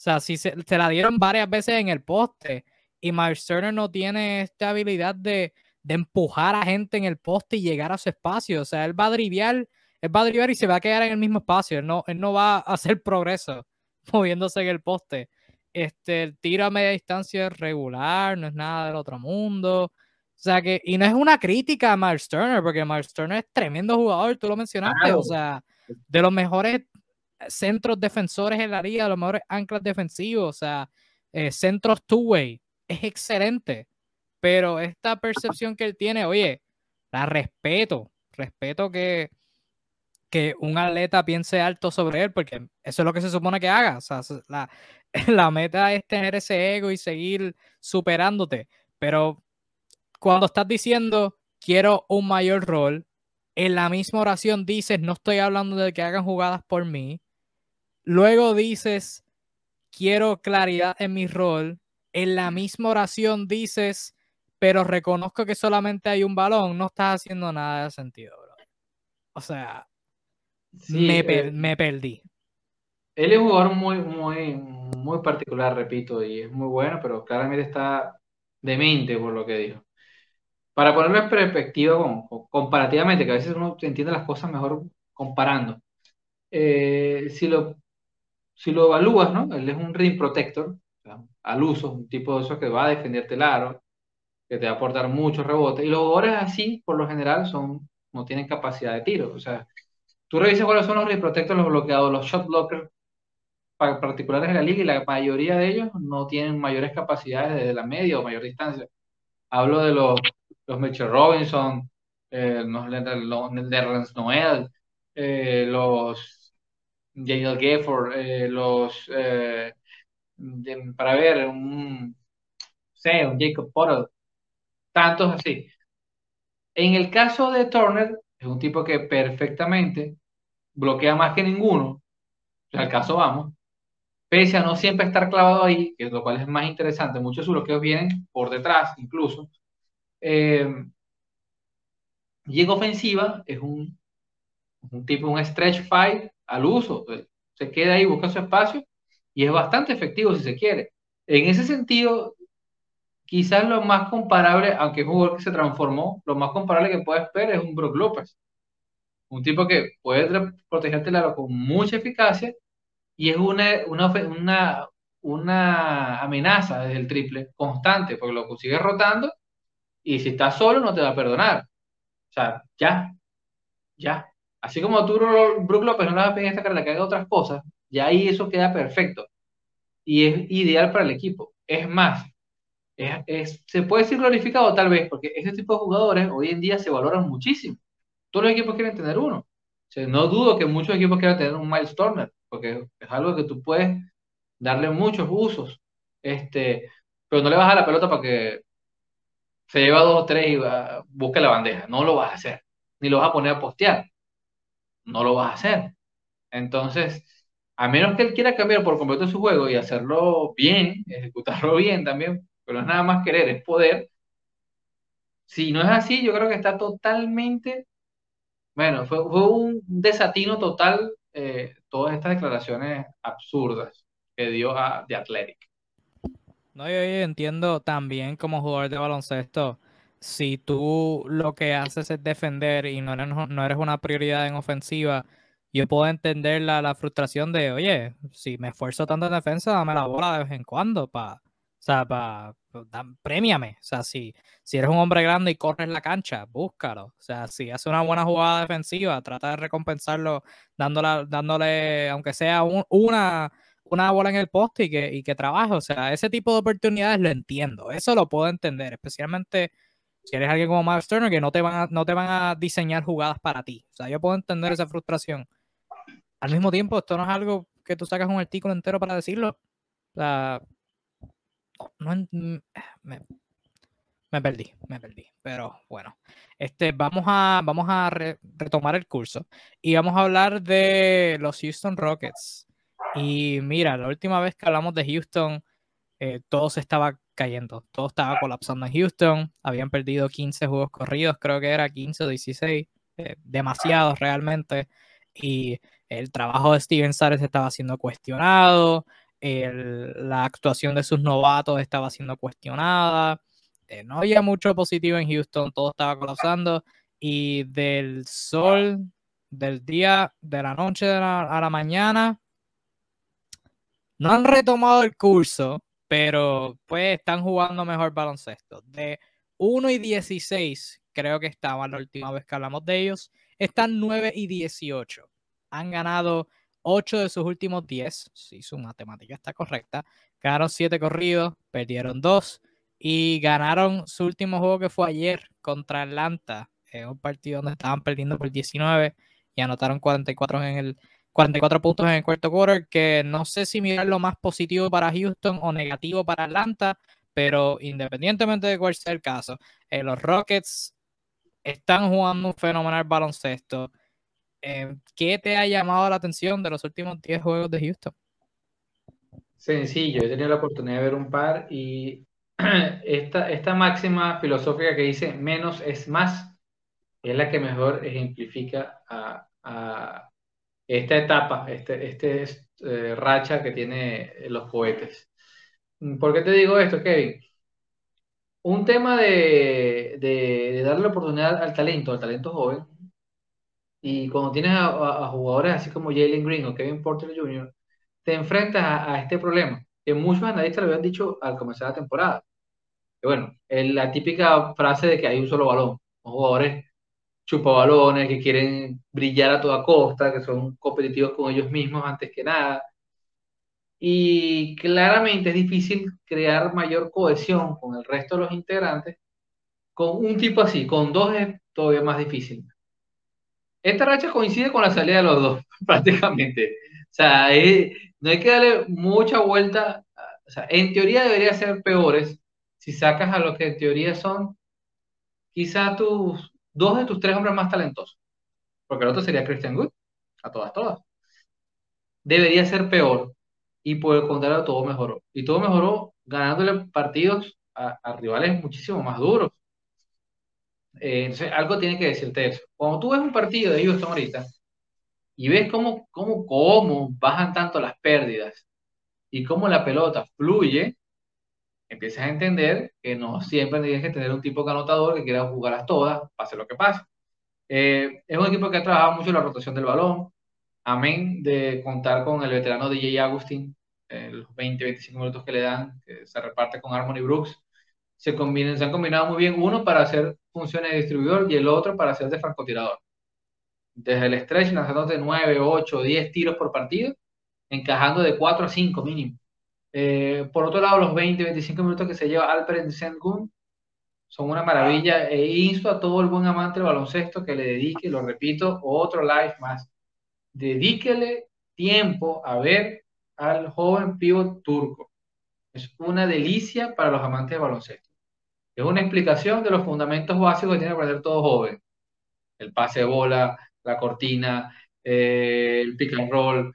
O sea, si se, la dieron varias veces en el poste y Miles Turner no tiene esta habilidad de, empujar a gente en el poste y llegar a su espacio. O sea, él va a driviar, él va a driviar y se va a quedar en el mismo espacio. Él no, él no va a hacer (laughs) progreso moviéndose en el poste. Este, el tiro a media distancia es regular, no es nada del otro mundo. O sea que, y no es una crítica a Miles Turner, porque Miles Turner es tremendo jugador, tú lo mencionaste, o sea, de los mejores centros defensores en la liga, los mejores anclas defensivos, o sea, eh, centros two-way, es excelente. Pero esta percepción que él tiene, oye, la respeto, respeto que, que un atleta piense alto sobre él, porque eso es lo que se supone que haga. La, (laughs) la meta es tener ese ego y seguir superándote. Pero cuando estás diciendo quiero un mayor rol, en la misma oración dices, no estoy hablando de que hagan jugadas por mí, Luego dices, quiero claridad en mi rol. En la misma oración dices, pero reconozco que solamente hay un balón. No estás haciendo nada de sentido, bro. O sea, me, eh, me, perdí. Él es un jugador muy, muy, muy particular, repito, y es muy bueno, pero claramente está demente por lo que dijo. Para ponerlo en perspectiva comparativamente, que a veces uno entiende las cosas mejor comparando. Eh, si lo si lo evalúas, ¿no? Él es un ring protector, al uso, un tipo de esos que va a defenderte el aro, que te va a aportar muchos rebotes. Y los jugadores así, por lo general, son, no tienen capacidad de tiro. O sea, tú revisas cuáles son los ring protectors, los bloqueados, los shot blockers, particulares de la liga y la mayoría de ellos no tienen mayores capacidades desde la media o mayor distancia. Hablo de los, los Mitchell Robinson, eh, los, los Noel, eh, los Daniel Gafford, eh, los, eh, para ver, un, sé, un Jacob Potter, tantos así. En el caso de Turner, es un tipo que perfectamente bloquea más que ninguno, al caso vamos, pese a no siempre estar clavado ahí, que lo cual es más interesante, muchos de sus bloqueos vienen por detrás incluso. Eh, en ofensiva es un, un tipo, un stretch fight al uso, se queda ahí, busca su espacio y es bastante efectivo si se quiere. En ese sentido, quizás lo más comparable, aunque es un jugador que se transformó, lo más comparable que puedes ver es un Brook López. Un tipo que puede protegerte la con mucha eficacia y es una, una, una, amenaza desde el triple constante, porque lo consigues rotando y si estás solo no te va a perdonar. O sea, ya, ya. Así como tú, Brook López, no le vas a pedir esta carrera que haga otras cosas, ya ahí eso queda perfecto. Y es ideal para el equipo. Es más, es, se puede decir glorificado tal vez, porque este tipo de jugadores hoy en día se valoran muchísimo. Todos los equipos quieren tener uno. no dudo que muchos equipos quieran tener un Miles Turner, porque es algo que tú puedes darle muchos usos. Este, pero no le vas a la pelota para que se lleva dos o tres y va, busque la bandeja. No lo vas a hacer. Ni lo vas a poner a postear. No lo vas a hacer. Entonces, a menos que él quiera cambiar por completo su juego y hacerlo bien, (laughs) ejecutarlo bien también, pero es nada más querer, es poder. Si no es así, yo creo que está totalmente, bueno, fue, un desatino total eh, todas estas declaraciones absurdas que dio a The Athletic. No, yo, entiendo también como jugador de baloncesto, si tú lo que haces es defender y no eres, no eres una prioridad en ofensiva, yo puedo entender la, la, frustración de, oye, si me esfuerzo tanto en defensa, dame la bola de vez en cuando para, o sea, para, pues, premiame. O sea, si, si eres un hombre grande y corres la cancha, búscalo. O sea, si hace una buena jugada defensiva, trata de recompensarlo dándole, dándole aunque sea una, una bola en el poste y que, y que trabaje. O sea, ese tipo de oportunidades lo entiendo. Eso lo puedo entender, especialmente si eres alguien como Miles Turner que no te van a, no te van a diseñar jugadas para ti. O sea, yo puedo entender esa frustración. Al mismo tiempo, esto no es algo que tú sacas un artículo entero para decirlo. O sea, no, me, perdí, me perdí. Pero bueno, este, vamos a, vamos a retomar el curso y vamos a hablar de los Houston Rockets. Y mira, la última vez que hablamos de Houston, eh, todo se estaba cayendo, todo estaba colapsando en Houston. Habían perdido 15 juegos corridos, creo que era 15 o 16, eh, demasiados realmente. Y el trabajo de Steven Sares estaba siendo cuestionado la actuación de sus novatos estaba siendo cuestionada, eh, no había mucho positivo en Houston, todo estaba colapsando y del sol, del día, de la noche a la mañana, no han retomado el curso, pero pues están jugando mejor baloncesto. De 1 y 16, creo que estaban la última vez que hablamos de ellos, están 9 y 18. Han ganado 8 de sus últimos 10, si su matemática está correcta, ganaron 7 corridos, perdieron 2 y ganaron su último juego que fue ayer contra Atlanta, en un partido donde estaban perdiendo por 19 y anotaron 44 en el 44 puntos en el cuarto quarter, que no sé si mirar lo más positivo para Houston o negativo para Atlanta, pero independientemente de cuál sea el caso, eh, los Rockets están jugando un fenomenal baloncesto. Eh, ¿qué te ha llamado la atención de los últimos 10 juegos de Houston? Sencillo, he tenido la oportunidad de ver un par y (clears throat) esta, esta máxima filosófica que dice menos es más es la que mejor ejemplifica a, esta etapa, este, este eh, racha que tiene los cohetes. ¿Por qué te digo esto, Kevin? Un tema de, de, darle la oportunidad al talento, al talento joven, y cuando tienes a, jugadores así como Jalen Green o Kevin Porter Jr., te enfrentas a, este problema, que muchos analistas lo habían dicho al comenzar la temporada. Que bueno, es la típica frase de que hay un solo balón. Los jugadores chupabalones que quieren brillar a toda costa, que son competitivos con ellos mismos antes que nada. y claramente es difícil crear mayor cohesión con el resto de los integrantes. Con un tipo así, con dos es todavía más difícil. Esta racha coincide con la salida de los dos, (laughs) prácticamente. O sea, no hay que darle mucha vuelta. O sea, en teoría debería ser peores si sacas a los que en teoría son quizá tus dos de tus tres hombres más talentosos. Porque el otro sería Christian Good, a todas, todas. Debería ser peor. Y por el contrario, todo mejoró. Y todo mejoró ganándole partidos a, rivales muchísimo más duros. Eh, entonces, algo tiene que decirte eso. Cuando tú ves un partido de Houston ahorita y ves cómo, cómo, cómo bajan tanto las pérdidas y cómo la pelota fluye, empiezas a entender que no siempre tienes que tener un tipo de anotador que quiera jugarlas todas, pase lo que pase. Eh, es un equipo que ha trabajado mucho la rotación del balón, amén de contar con el veterano DJ Agustín, los 20, 25 minutos que le dan, que se reparte con Harmony Brooks. Se, combinan, se han combinado muy bien, uno para hacer funciones de distribuidor y el otro para hacer de francotirador. Desde el stretch lanzando de 9, 8, 10 tiros por partido, encajando de 4 a 5 mínimo. Eh, por otro lado, los 20, 25 minutos que se lleva Alfred Sengun son una maravilla e insto a todo el buen amante del baloncesto que le dedique, lo repito, otro live más. Dedíquele tiempo a ver al joven pívot turco. Es una delicia para los amantes del baloncesto. Es una explicación de los fundamentos básicos que tiene que aprender todo joven. El pase de bola, la cortina, eh, el pick and roll.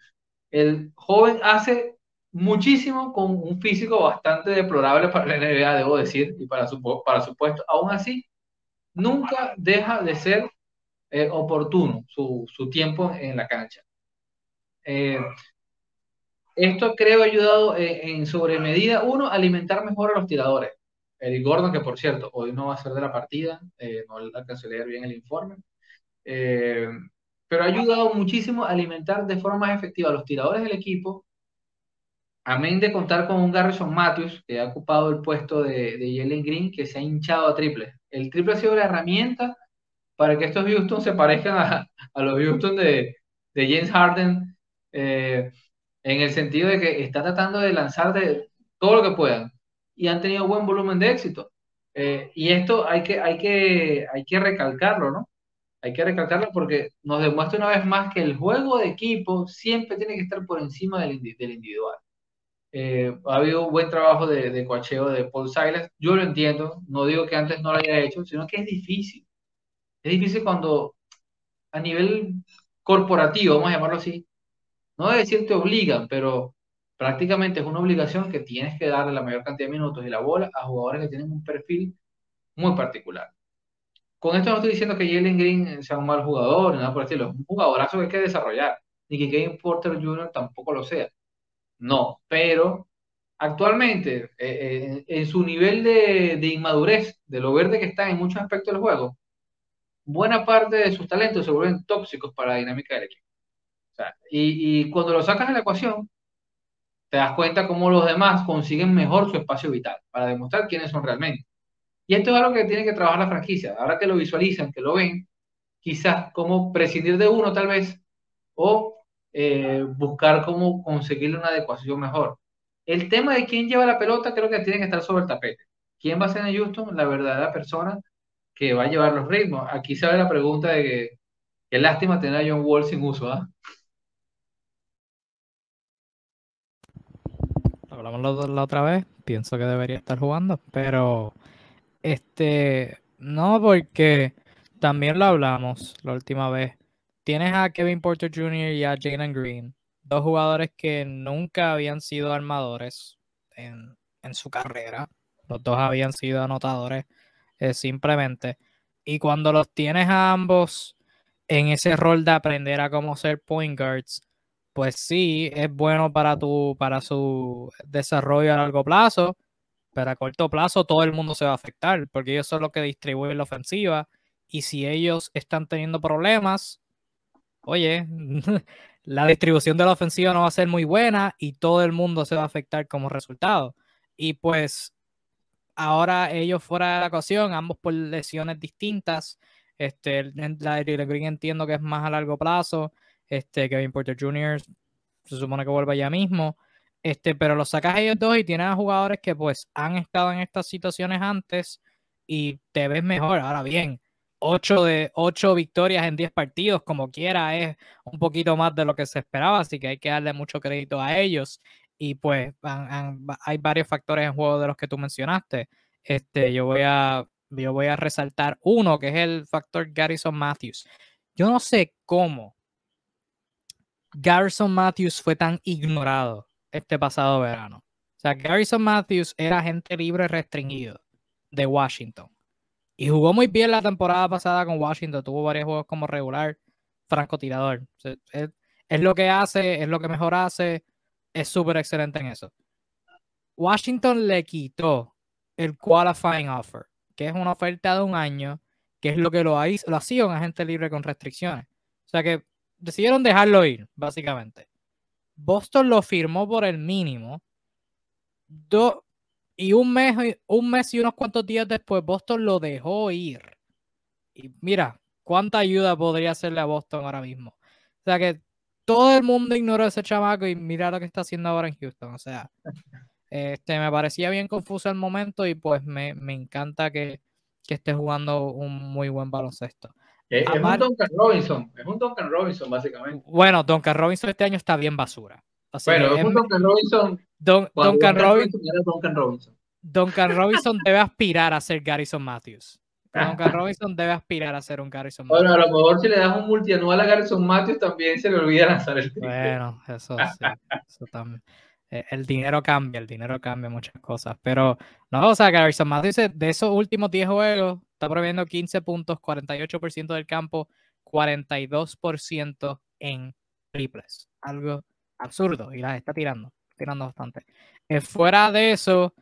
El joven hace muchísimo con un físico bastante deplorable para la NBA, debo decir, y para su, para su puesto. Aún así, nunca deja de ser eh, oportuno su, su, tiempo en la cancha. Eh, esto creo ha ayudado en, en sobremedida, uno, alimentar mejor a los tiradores. Eric Gordon, que por cierto, hoy no va a ser de la partida, eh, no alcancé a leer bien el informe, pero ha ayudado muchísimo a alimentar de forma efectiva a los tiradores del equipo amén de contar con un Garrison Matthews, que ha ocupado el puesto de, de Jalen Green, que se ha hinchado a triple. El triple ha sido la herramienta para que estos Houston se parezcan a, los Houston de, James Harden, eh, en el sentido de que está tratando de lanzar de todo lo que puedan y han tenido buen volumen de éxito. Eh, y esto hay que, hay, que, hay que recalcarlo, ¿no? Hay que recalcarlo porque nos demuestra una vez más que el juego de equipo siempre tiene que estar por encima del individual. Eh, ha habido un buen trabajo de, de, coacheo de Paul Silas. Yo lo entiendo, no digo que antes no lo haya hecho, sino que es difícil. Es difícil cuando a nivel corporativo, vamos a llamarlo así, no es decir te obligan, pero prácticamente es una obligación que tienes que darle la mayor cantidad de minutos y la bola a jugadores que tienen un perfil muy particular. Con esto no estoy diciendo que Jalen Green sea un mal jugador, nada por el estilo, es un jugadorazo que hay que desarrollar, ni que Kevin Porter Jr. tampoco lo sea no, pero actualmente, eh, eh, en su nivel de, inmadurez, de lo verde que está en muchos aspectos del juego, buena parte de sus talentos se vuelven tóxicos para la dinámica del equipo. y, cuando lo sacas de la ecuación, te das cuenta cómo los demás consiguen mejor su espacio vital para demostrar quiénes son realmente. Y esto es algo que tiene que trabajar la franquicia. Ahora que lo visualizan, que lo ven, quizás cómo prescindir de uno tal vez, o eh, buscar cómo conseguirle una adecuación mejor. El tema de quién lleva la pelota creo que tiene que estar sobre el tapete. ¿Quién va a ser en Houston la verdadera persona que va a llevar los ritmos? Aquí sale la pregunta de que qué lástima tener a John Wall sin uso. ¿ah? Hablamos la otra vez, pienso que debería estar jugando, pero este no porque también lo hablamos la última vez tienes a Kevin Porter Jr. y a Jalen Green, dos jugadores que nunca habían sido armadores en, su carrera. Los dos habían sido anotadores eh, simplemente. Y cuando los tienes a ambos en ese rol de aprender a cómo ser point guards, pues sí, es bueno para, tu, para su desarrollo a largo plazo, pero a corto plazo todo el mundo se va a afectar, porque ellos son los que distribuyen la ofensiva. Y si ellos están teniendo problemas, oye, (laughs) la distribución de la ofensiva no va a ser muy buena y todo el mundo se va a afectar como resultado. Y pues ahora ellos fuera de la ecuación, ambos por lesiones distintas. Este, la de Green entiendo que es más a largo plazo. Este, Kevin Porter Jr. se supone que vuelve ya mismo. Este, pero los sacas ellos dos y tienes a jugadores que pues han estado en estas situaciones antes y te ves mejor. Ahora bien, 8 de 8 victorias en 10 partidos, como quiera, es un poquito más de lo que se esperaba, así que hay que darle mucho crédito a ellos. Y pues hay varios factores en juego de los que tú mencionaste. Este, yo voy a yo voy a resaltar uno, que es el factor Garrison Matthews. Yo no sé cómo Garrison Matthews fue tan ignorado este pasado verano. O sea, Garrison Matthews era agente libre restringido de Washington. Y jugó muy bien la temporada pasada con Washington. Tuvo varios juegos como regular, francotirador. es, lo que hace, es lo que mejor hace. Es súper excelente en eso. Washington le quitó el qualifying offer que es una oferta de un año, que es lo que lo, lo hacía un agente libre con restricciones. O sea que decidieron dejarlo ir, básicamente. Boston lo firmó por el mínimo. Y un mes, un mes y unos cuantos días después, Boston lo dejó ir. Y mira, cuánta ayuda podría hacerle a Boston ahora mismo. O sea que todo el mundo ignoró a ese chamaco y mira lo que está haciendo ahora en Houston. O sea, (laughs) este, me parecía bien confuso el momento y pues me, encanta que, esté jugando un muy buen baloncesto. Eh, es, un Duncan Robinson, es un Duncan Robinson básicamente. Bueno, Duncan Robinson este año está bien basura. bueno, es un Duncan Robinson. Duncan, Robinson, Duncan Robinson debe aspirar a ser Garrison Matthews. Duncan Robinson debe aspirar a ser un Garrison Matthews. Bueno, a lo mejor si le das un multianual a Garrison Matthews también se le olvida lanzar el triple. Bueno, eso (laughs) sí, eso también. Eh, el dinero cambia, el dinero cambia muchas cosas. Pero no, o sea, Garrison Matthews de esos últimos 10 juegos está proviendo 15 puntos, 48% del campo, 42% en triples. Algo absurdo y las está tirando, tirando bastante. Eh, fuera de eso,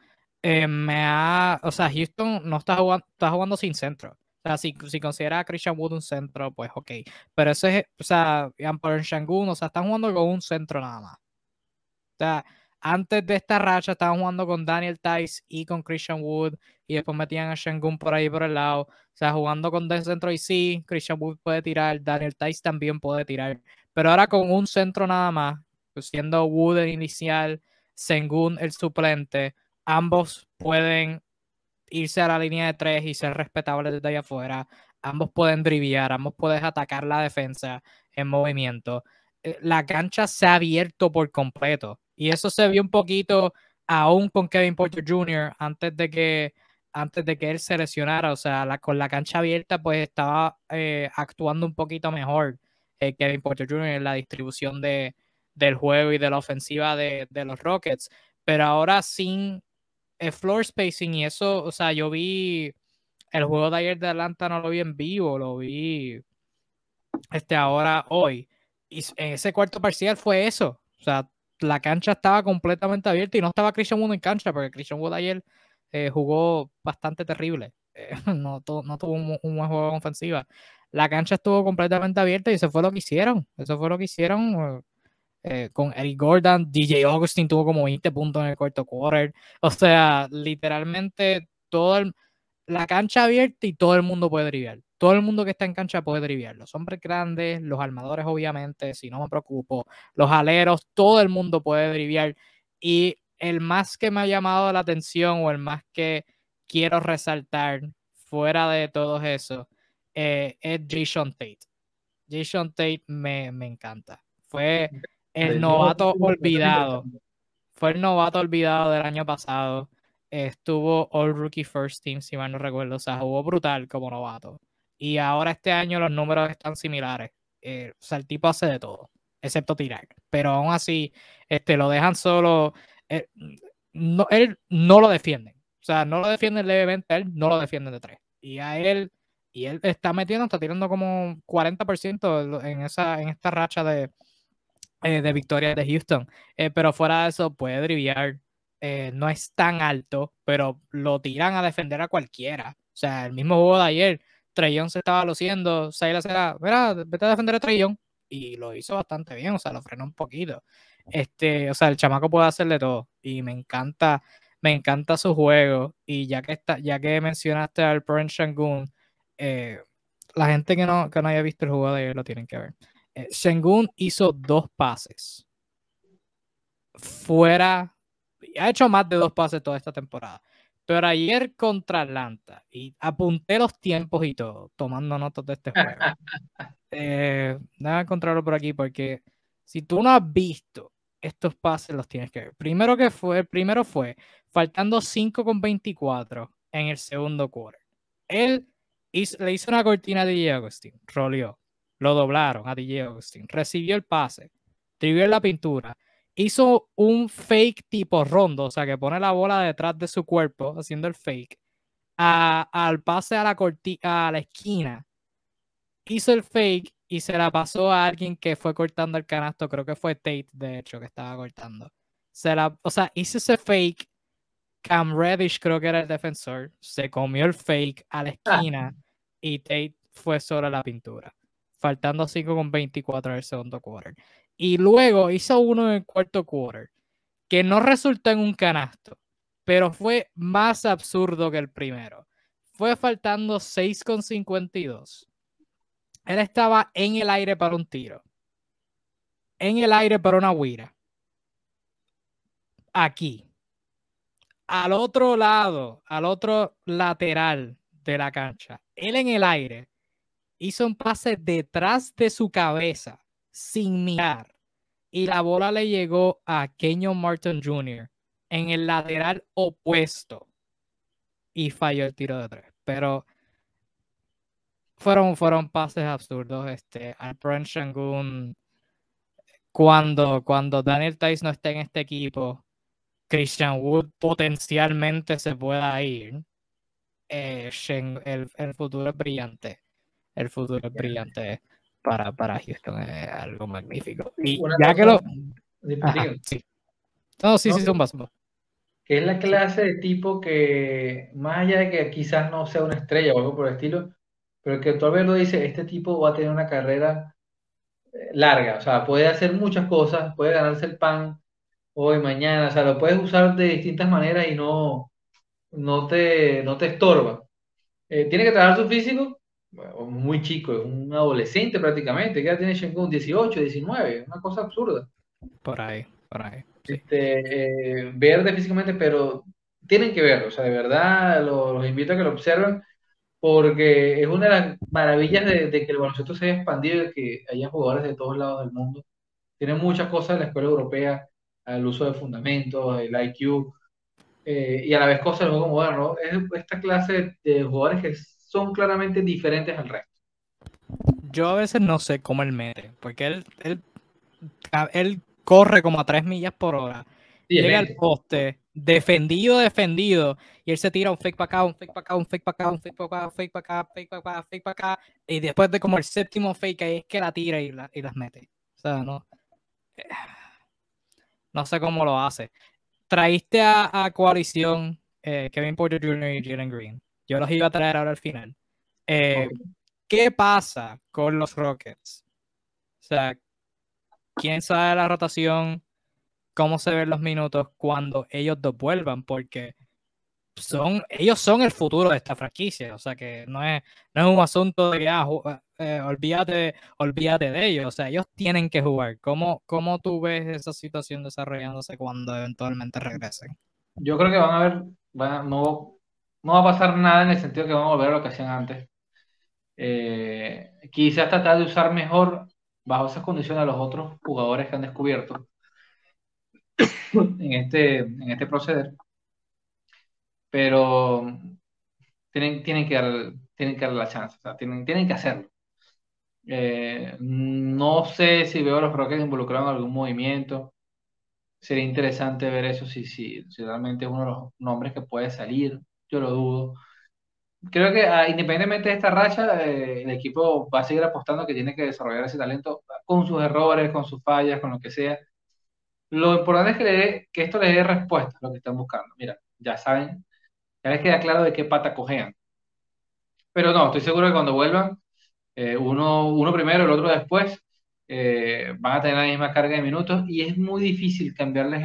eh, me ha, o sea, Houston no está jugando, está jugando sin centro. O sea, si, si considera a Christian Wood un centro, pues ok. Pero eso es, o sea, Amper Shangun, o sea, están jugando con un centro nada más. O sea, antes de esta racha estaban jugando con Daniel Tice y con Christian Wood y después metían a Shengun por ahí por el lado. O sea, jugando con dos centro y sí, Christian Wood puede tirar, Daniel Tice también puede tirar. Pero ahora con un centro nada más, siendo Wood el inicial, Sengun el suplente, ambos pueden irse a la línea de tres y ser respetables desde allá afuera. Ambos pueden driviar, ambos pueden atacar la defensa en movimiento. Eh, la cancha se ha abierto por completo. Y eso se vio un poquito aún con Kevin Porter Jr. antes de que, antes de que él se lesionara. O sea, con la cancha abierta, pues estaba eh, actuando un poquito mejor eh, Kevin Porter Jr. en la distribución de, del juego y de la ofensiva de, de los Rockets. Pero ahora sin el floor spacing y eso, o sea, yo vi el juego de ayer de Atlanta, no lo vi en vivo, lo vi este ahora hoy. Y ese cuarto parcial fue eso. O sea, la cancha estaba completamente abierta y no estaba Christian Wood en cancha, porque Christian Wood ayer eh, jugó bastante terrible. Eh, (laughs) no, no, tuvo un, buen juego en ofensiva. La cancha estuvo completamente abierta y eso fue lo que hicieron. Eso fue lo que hicieron eh, con Eric Gordon. DJ Augustin tuvo como 20 puntos en el cuarto quarter. O sea, literalmente todo la cancha abierta y todo el mundo puede driblar todo el mundo que está en cancha puede driviar. Los hombres grandes, los armadores, obviamente, si no me preocupo, los aleros, todo el mundo puede driviar. Y el más que me ha llamado la atención o el más que quiero resaltar fuera de todo eso eh, es Jason Tate. Jason Tate me, me encanta. Fue el novato olvidado. Fue el novato olvidado del año pasado. Estuvo All Rookie First Team, si mal no recuerdo. O sea, jugó brutal como novato. Y ahora este año los números están similares. Eh, o sea, el tipo hace de todo, excepto tirar. Pero aún así, este, lo dejan solo. Eh, no, él no lo defiende. O sea, no lo defienden levemente, él no lo defiende de tres. Y a él, y él está metiendo, está tirando como 40% en, esa, en esta racha de, eh, de victorias de Houston. pero fuera de eso, puede driviar. no es tan alto, pero lo tiran a defender a cualquiera. O sea, el mismo juego de ayer Trellón se estaba luciendo, Silas era, mira, vete a defender a Trellón. Y lo hizo bastante bien, o sea, lo frenó un poquito. Este, o sea, el chamaco puede hacerle todo. Y me encanta, me encanta su juego. Y ya que está, ya que mencionaste al Prince Shangun, eh, la gente que no, que no haya visto el juego de él lo tienen que ver. Eh, Shangun hizo dos pases fuera, ha hecho más de dos pases toda esta temporada. Pero ayer contra Atlanta, y apunté los tiempos y todo, tomando notas de este juego. (laughs) eh, déjame encontrarlo por aquí porque si tú no has visto estos pases, los tienes que ver. Primero que fue, el primero fue faltando 5 con 24 en el segundo quarter. Él le hizo una cortina a DJ Agustín, roleó, lo doblaron a DJ Agustín, recibió el pase, trivió la pintura, hizo un fake tipo rondo, o sea, que pone la bola detrás de su cuerpo haciendo el fake, al pase a la, a la esquina, hizo el fake y se la pasó a alguien que fue cortando el canasto, creo que fue Tate, de hecho, que estaba cortando. Se la, o sea, hizo ese fake, Cam Reddish creo que era el defensor, se comió el fake a la esquina y Tate fue sobre la pintura, faltando 5 con 24 en el segundo quarter. Y luego hizo uno en el cuarto quarter, que no resultó en un canasto, pero fue más absurdo que el primero. Fue faltando 6 con 52. Él estaba en el aire para un tiro. En el aire para una huira. Aquí. Al otro lado, al otro lateral de la cancha, él en el aire hizo un pase detrás de su cabeza sin mirar y la bola le llegó a Kenyon Martin Jr. en el lateral opuesto y falló el tiro de tres. Pero fueron, fueron pases absurdos. Este, al Brent Shangun, cuando, cuando Daniel Tice no esté en este equipo, Christian Wood potencialmente se pueda ir. Eh, el, futuro es brillante. El futuro es brillante para, para Houston. Es algo magnífico. Y ya que lo. sí. No, sí, sí, son Que es la clase de tipo que, más allá de que quizás no sea una estrella o algo por el estilo, pero que todavía lo dice, este tipo va a tener una carrera eh, larga, o sea, puede hacer muchas cosas, puede ganarse el pan hoy, mañana, o sea, lo puedes usar de distintas maneras y no, no, te, no te estorba. Eh, tiene que trabajar su físico, muy chico, un adolescente prácticamente, que ya tiene Shengun 18, 19, una cosa absurda. Por ahí, por ahí. Este, eh, verde físicamente, pero tienen que verlo, o sea, de verdad los invito a que lo observen porque es una de las maravillas de, que el baloncesto se haya expandido y que haya jugadores de todos lados del mundo. Tiene muchas cosas de la escuela europea, el uso de fundamentos, el IQ, eh, y a la vez cosas del juego moderno. Es esta clase de jugadores que son claramente diferentes al resto. Yo a veces no sé cómo él mete, porque él, él, él corre como a 3 millas por hora, llega al poste, defendido, defendido, y él se tira un fake para acá, un fake para acá, un fake para acá, un fake para acá, un fake para acá, fake para acá, fake para acá, y después de como el séptimo fake ahí es que la tira y, y las mete. O sea, no. No sé cómo lo hace. Traíste a, a coalición eh, Kevin Porter Jr. y Jalen Green. Yo los iba a traer ahora al final. Eh, ¿Qué pasa con los Rockets? O sea, ¿quién sabe la rotación? cómo se ven los minutos cuando ellos dos vuelvan, porque son, ellos son el futuro de esta franquicia, o sea que no es, no es un asunto de que ah, eh, olvídate, olvídate de ellos, o sea, ellos tienen que jugar. ¿Cómo, ¿Cómo tú ves esa situación desarrollándose cuando eventualmente regresen? Yo creo que van a ver, no, no va a pasar nada en el sentido que van a volver a que hacían antes. Eh, quizás tratar de usar mejor bajo esas condiciones a los otros jugadores que han descubierto en este, en este proceder, pero tienen, tienen, que, dar, tienen que dar la chance, tienen, tienen que hacerlo. Eh, no sé si veo a los Rockets involucrados en algún movimiento. Sería interesante ver eso, si, si realmente es uno de los nombres que puede salir. Yo lo dudo. Creo que ah, independientemente de esta racha, eh, el equipo va a seguir apostando que tiene que desarrollar ese talento con sus errores, con sus fallas, con lo que sea lo importante es que, le que esto les dé respuesta a lo que están buscando. Mira, ya saben, ya les queda claro de qué pata cojean. Pero no, estoy seguro que cuando vuelvan, eh, uno, uno primero, el otro después, eh, van a tener la misma carga de minutos y es muy difícil cambiarles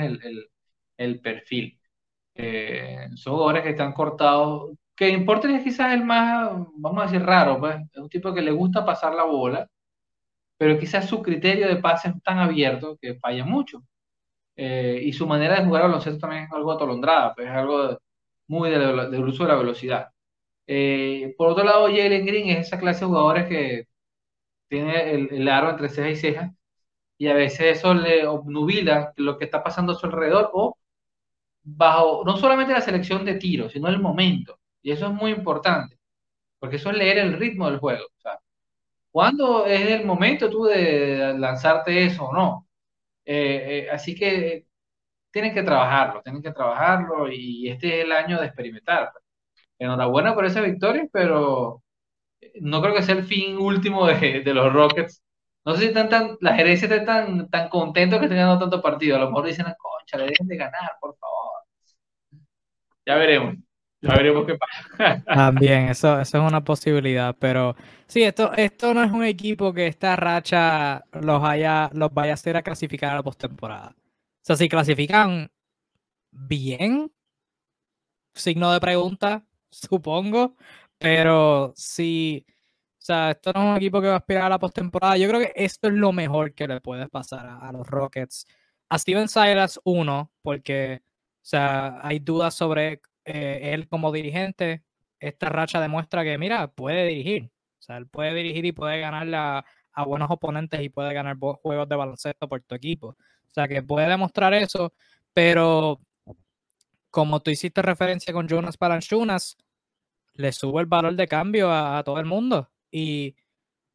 el, perfil. Eh, son jugadores que están cortados, que importa es quizás el más, vamos a decir, raro, pues, es un tipo que le gusta pasar la bola, pero quizás su criterio de pase es tan abierto que falla mucho. Eh, y su manera de jugar baloncesto también es algo atolondrada, pues es algo muy del de uso de la velocidad. Eh, por otro lado, Jalen Green es esa clase de jugadores que tiene el, el aro entre ceja y ceja y a veces eso le obnubila lo que está pasando a su alrededor o bajo no solamente la selección de tiros, sino el momento. Y eso es muy importante, porque eso es leer el ritmo del juego. O sea, ¿cuándo es el momento tú de lanzarte eso o no? Eh, eh, así que tienen que trabajarlo, tienen que trabajarlo y este es el año de experimentar. Enhorabuena por esa victoria, pero no creo que sea el fin último de, de los Rockets. No sé si están tan, la gerencia está tan, tan contento que estén ganando tanto partido. A lo mejor dicen, concha, le deben de ganar, por favor. Ya veremos. Ya veremos qué pasa. (laughs) También, eso, eso es una posibilidad, pero sí, esto, esto no es un equipo que esta racha los, haya, los vaya a hacer a clasificar a la postemporada. O sea, si clasifican bien, signo de pregunta, (laughs) supongo, pero si, o sea, esto no es un equipo que va a aspirar a la postemporada, yo creo que esto es lo mejor que le puede pasar a, los Rockets. A Steven Silas, uno, porque, sea, hay dudas sobre eh, él como dirigente. Esta racha demuestra que, mira, puede dirigir. O sea, él puede dirigir y puede ganar a, buenos oponentes y puede ganar juegos de baloncesto por tu equipo. O sea, que puede demostrar eso, pero como tú hiciste referencia con Jonas Balanchunas, le sube el valor de cambio a, todo el mundo. Y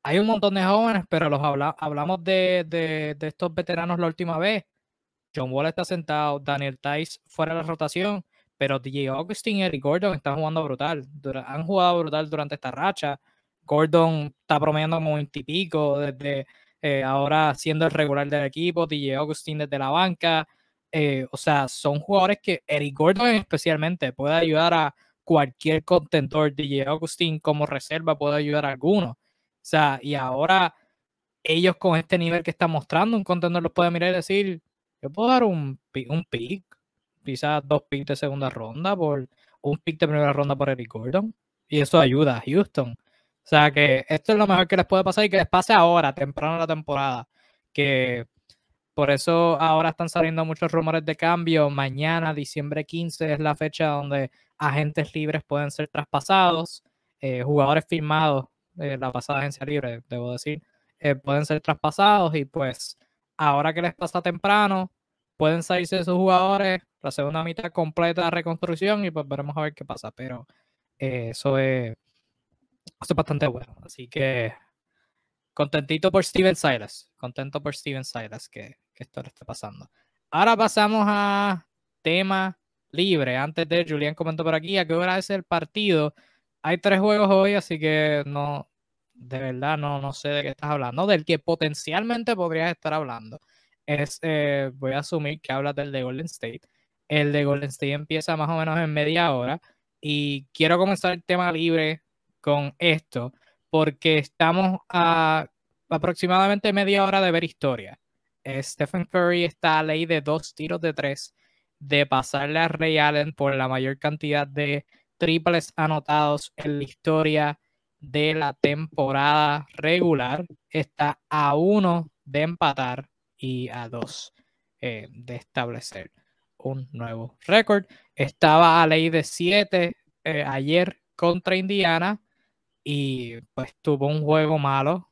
hay un montón de jóvenes, pero los hablamos de, de, de, estos veteranos la última vez. John Wall está sentado, Daniel Tice fuera de la rotación, pero DJ Augustin y Eric Gordon están jugando brutal. han jugado brutal durante esta racha. Gordon está promediando como 20 y pico desde eh, ahora siendo el regular del equipo, DJ Augustin desde la banca. Eh, o sea, son jugadores que Eric Gordon especialmente puede ayudar a cualquier contentor. DJ Augustin como reserva puede ayudar a alguno. O sea, y ahora ellos con este nivel que están mostrando, un contentor los puede mirar y decir, yo puedo dar un, un pick, quizás dos picks de segunda ronda por un pick de primera ronda por Eric Gordon. Y eso ayuda a Houston. O sea que esto es lo mejor que les puede pasar y que les pase ahora, temprano en la temporada. Que por eso ahora están saliendo muchos rumores de cambio. Mañana, diciembre 15, es la fecha donde agentes libres pueden ser traspasados. Eh, jugadores firmados, eh, la pasada agencia libre, debo decir, eh, pueden ser traspasados y pues ahora que les pasa temprano, pueden salirse de sus jugadores, la segunda mitad completa de reconstrucción y pues veremos a ver qué pasa. Pero eso es, eso es bastante bueno. Así que contentito por Steven Silas. Contento por Steven Silas que, que esto le esté pasando. Ahora pasamos a tema libre. Antes de Julián comentó por aquí a qué hora es el partido. Hay tres juegos hoy, así que no, de verdad no, no sé de qué estás hablando. Del que potencialmente podrías estar hablando. Es, eh, voy a asumir que hablas del de Golden State. El de Golden State empieza más o menos en media hora. Y quiero comenzar el tema libre con esto, porque estamos a aproximadamente media hora de ver historia. Stephen Curry está a ley de dos tiros de tres de pasarle a Ray Allen por la mayor cantidad de triples anotados en la historia de la temporada regular. Está a uno de empatar y a dos eh, de establecer un nuevo récord. Estaba a ley de siete eh, ayer contra Indiana y pues tuvo un juego malo,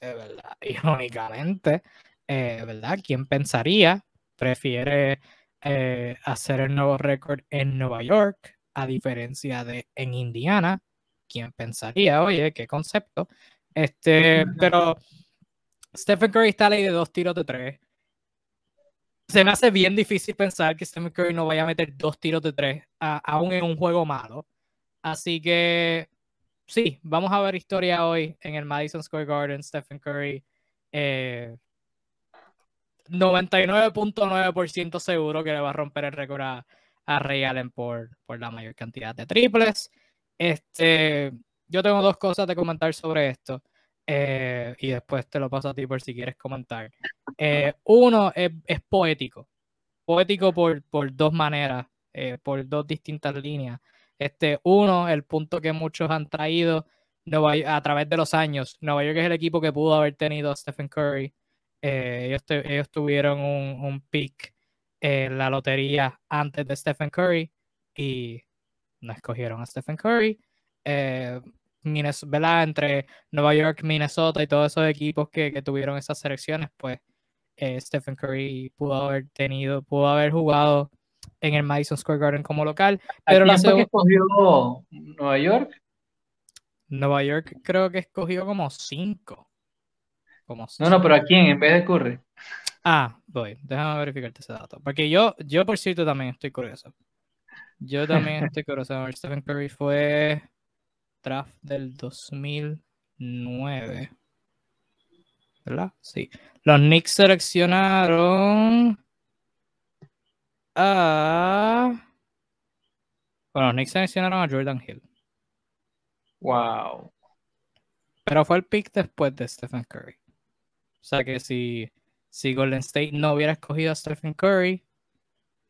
¿verdad? (laughs) Irónicamente, eh, ¿verdad? ¿Quién pensaría? Prefiere eh, hacer el nuevo récord en Nueva York, a diferencia de en Indiana. ¿Quién pensaría? Oye, qué concepto. Este, pero Stephen Curry está ley de dos tiros de tres. Se me hace bien difícil pensar que Stephen Curry no vaya a meter dos tiros de tres, aún en un juego malo. Así que sí, vamos a ver historia hoy en el Madison Square Garden. Stephen Curry eh, 99.9% seguro que le va a romper el récord a, Ray Allen por, por la mayor cantidad de triples. Este, yo tengo dos cosas de comentar sobre esto. Eh, y después te lo paso a ti por si quieres comentar. Eh, uno es, poético. Poético por, por dos maneras, eh, por dos distintas líneas. Este, uno, el punto que muchos han traído a través de los años. Nueva York es el equipo que pudo haber tenido a Stephen Curry eh, ellos, ellos, tuvieron un, un pick eh, la lotería antes de Stephen Curry y no escogieron a Stephen Curry. Minnesota, entre Nueva York, Minnesota y todos esos equipos que, que tuvieron esas selecciones, pues eh, Stephen Curry pudo haber tenido, pudo haber jugado en el Madison Square Garden como local. Pero la que escogió Nueva York? Nueva York creo que escogió como cinco. Como no, no, pero ¿a quién en vez de Curry? Ah, voy, déjame verificarte ese dato. Porque yo, yo por cierto también estoy curioso. Yo también estoy curioso. Stephen Curry fue draft del 2009. ¿Verdad? Sí. Los Knicks seleccionaron a... Bueno, los Knicks seleccionaron a Jordan Hill. Wow. Pero fue el pick después de Stephen Curry. O sea que si, si Golden State no hubiera escogido a Stephen Curry,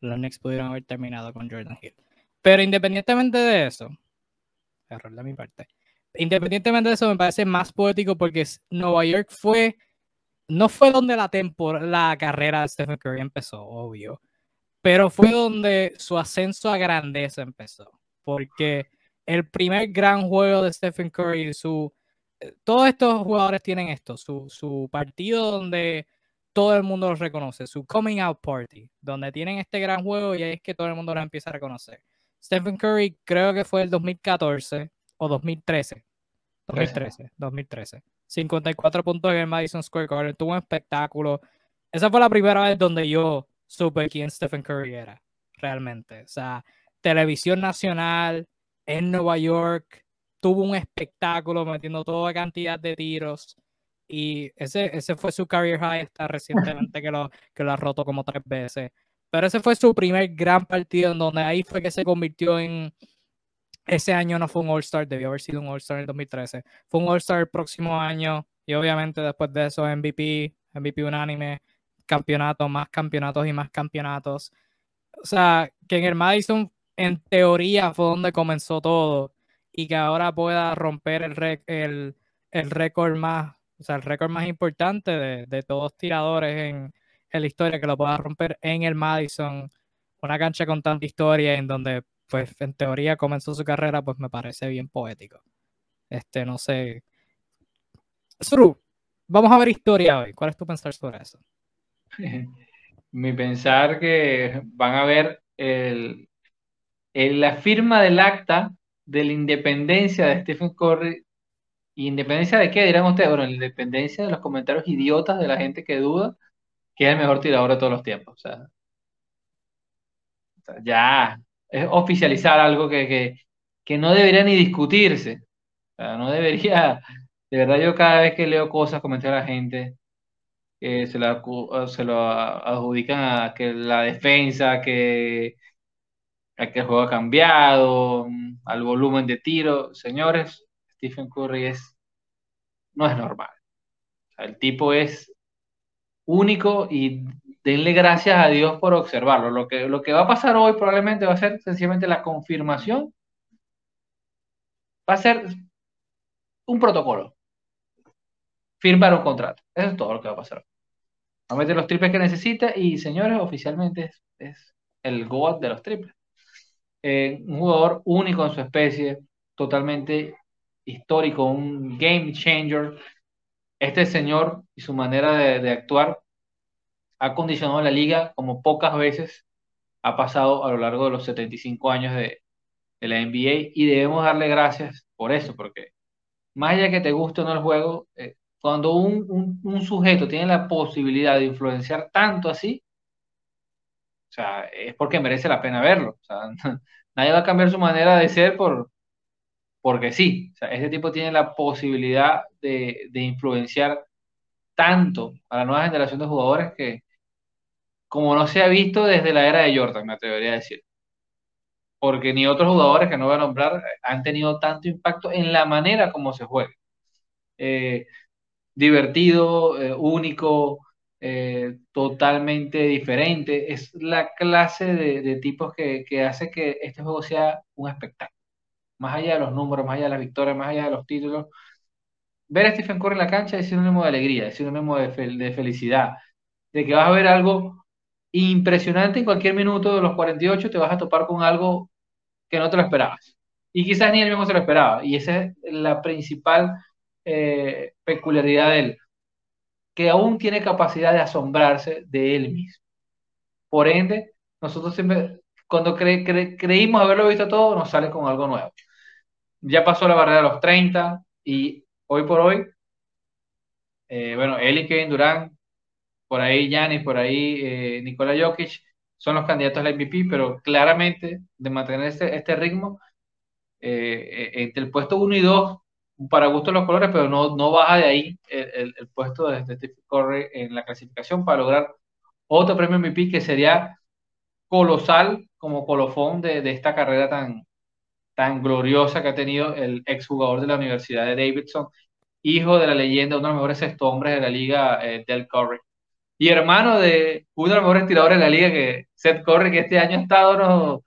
los Knicks pudieron haber terminado con Jordan Hill. Pero independientemente de eso, error de mi parte, independientemente de eso me parece más poético porque Nueva York fue, no fue donde la, la carrera de Stephen Curry empezó, obvio, pero fue donde su ascenso a grandeza empezó. Porque el primer gran juego de Stephen Curry, su, eh, todos estos jugadores tienen esto, su, su partido donde todo el mundo los reconoce, su coming out party, donde tienen este gran juego y ahí es que todo el mundo los empieza a reconocer. Stephen Curry creo que fue el 2014 o 2013. 2013, 2013. 54 puntos en el Madison Square Garden, tuvo un espectáculo. Esa fue la primera vez donde yo supe quién Stephen Curry era, realmente. O sea, televisión nacional en Nueva York, tuvo un espectáculo metiendo toda cantidad de tiros. Y ese, ese fue su career high hasta recientemente (laughs) que lo, que lo ha roto como tres veces. Pero ese fue su primer gran partido en donde ahí fue que se convirtió en... Ese año no fue un All-Star, debió haber sido un All-Star en el 2013. Fue un All-Star el próximo año y obviamente después de eso MVP, MVP unánime, campeonato, más campeonatos y más campeonatos. O sea, que en el Madison en teoría fue donde comenzó todo y que ahora pueda romper el, el, el récord más, o sea, el récord más importante de, de todos tiradores en, la historia, que lo pueda romper en el Madison, una cancha con tanta historia en donde, pues, en teoría comenzó su carrera, pues me parece bien poético. Este, no sé. Sru, vamos a ver historia hoy. ¿Cuál es tu pensar sobre eso? (laughs) Mi pensar que van a ver el, la firma del acta de la independencia de Stephen Curry. ¿Independencia de qué dirán ustedes? Bueno, la independencia de los comentarios idiotas de la gente que duda que es el mejor tirador de todos los tiempos. O sea, ya es oficializar algo que, que, no debería ni discutirse. O sea, no debería. De verdad, yo cada vez que leo cosas, comentarios a la gente, que se, la, se lo adjudican a que la defensa, que a que el juego ha cambiado, al volumen de tiro. Señores, Stephen Curry es, no es normal. el tipo es único y denle gracias a Dios por observarlo. Lo que, lo que va a pasar hoy probablemente va a ser sencillamente la confirmación. Va a ser un protocolo. Firmar un contrato. Eso es todo lo que va a pasar. Va a meter los triples que necesita y, señores, oficialmente es, el GOAT de los triples. Eh, un jugador único en su especie, totalmente histórico, un game changer. Este señor y su manera de, actuar ha condicionado la liga como pocas veces ha pasado a lo largo de los 75 años de, la NBA y debemos darle gracias por eso, porque más allá que te guste o no el juego, eh, cuando un, sujeto tiene la posibilidad de influenciar tanto así, o sea, es porque merece la pena verlo. O (laughs) nadie va a cambiar su manera de ser por, porque sí. Este tipo tiene la posibilidad de, influenciar tanto a la nueva generación de jugadores que, como no se ha visto desde la era de Jordan, me atrevería a decir. Porque ni otros jugadores que no voy a nombrar han tenido tanto impacto en la manera como se juega. Eh, divertido, eh, único, eh, totalmente diferente. Es la clase de, tipos que, hace que este juego sea un espectáculo. Más allá de los números, más allá de las victorias, más allá de los títulos. Ver a Stephen Curry en la cancha es sinónimo de alegría, es sinónimo de, de felicidad, de que vas a ver algo impresionante en cualquier minuto de los 48 te vas a topar con algo que no te lo esperabas. Y quizás ni él mismo se lo esperaba. Y esa es la principal eh, peculiaridad de él, que aún tiene capacidad de asombrarse de él mismo. Por ende, nosotros siempre, cuando creímos haberlo visto todo, nos sale con algo nuevo. Ya pasó la barrera de los 30 y hoy por hoy, eh, bueno, él y Durant por ahí Giannis, por ahí eh, Jokic, son los candidatos a la MVP, pero claramente de mantener este, este ritmo, eh, eh, entre el puesto 1 y 2, para gusto los colores, pero no, no baja de ahí el, el, puesto de, de Steve Curry en la clasificación para lograr otro premio MVP que sería colosal como colofón de, de esta carrera tan, tan gloriosa que ha tenido el exjugador de la Universidad de Davidson, hijo de la leyenda, uno de los mejores sexto hombres de la liga, Del Curry y hermano de uno de los mejores tiradores de la liga, que Seth Curry, que este año ha estado, no,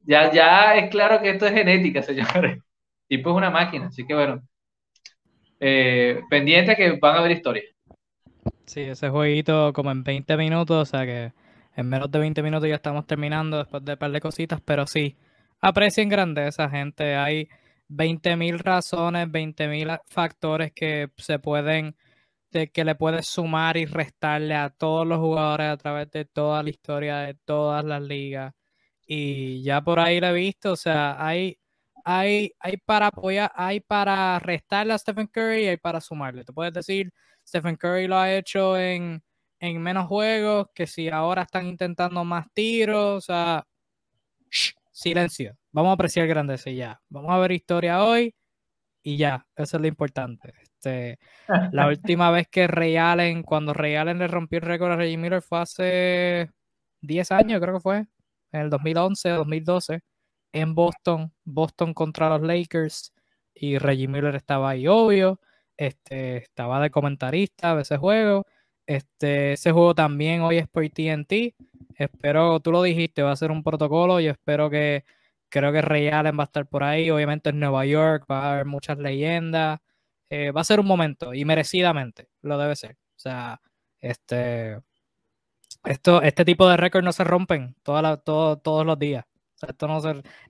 ya, ya es claro que esto es genética, (laughs) señores. Tipo es una máquina, así que bueno, eh, pendiente que van a haber historias. Sí, ese jueguito como en 20 minutos, o sea que en menos de 20 minutos ya estamos terminando después de un par de cositas, pero sí, aprecien grandeza, gente. Hay 20.000 razones, 20.000 factores que se pueden de que le puedes sumar y restarle a todos los jugadores a través de toda la historia de todas las ligas. Y ya por ahí lo he visto, o sea, hay, hay, hay para apoyar, hay para restarle a Stephen Curry y hay para sumarle. Te puedes decir, Stephen Curry lo ha hecho en, en menos juegos, que si ahora están intentando más tiros, o sea, silencio. Vamos a apreciar grandeza y ya. Vamos a ver historia hoy y ya, eso es lo importante. Este, la (laughs) última vez que Ray Allen, cuando Ray Allen le rompió el récord a Reggie Miller fue hace 10 años, creo que fue, en el 2011, 2012, en Boston, Boston contra los Lakers, y Reggie Miller estaba ahí, obvio, este, estaba de comentarista de ese juego. Este, ese juego también hoy es por TNT. Espero, tú lo dijiste, va a ser un protocolo. y espero que, creo que Ray Allen va a estar por ahí. Obviamente en Nueva York va a haber muchas leyendas. Eh, va a ser un momento y merecidamente lo debe ser. O sea, este, esto, este tipo de récords no se rompen todos los días. Esto, no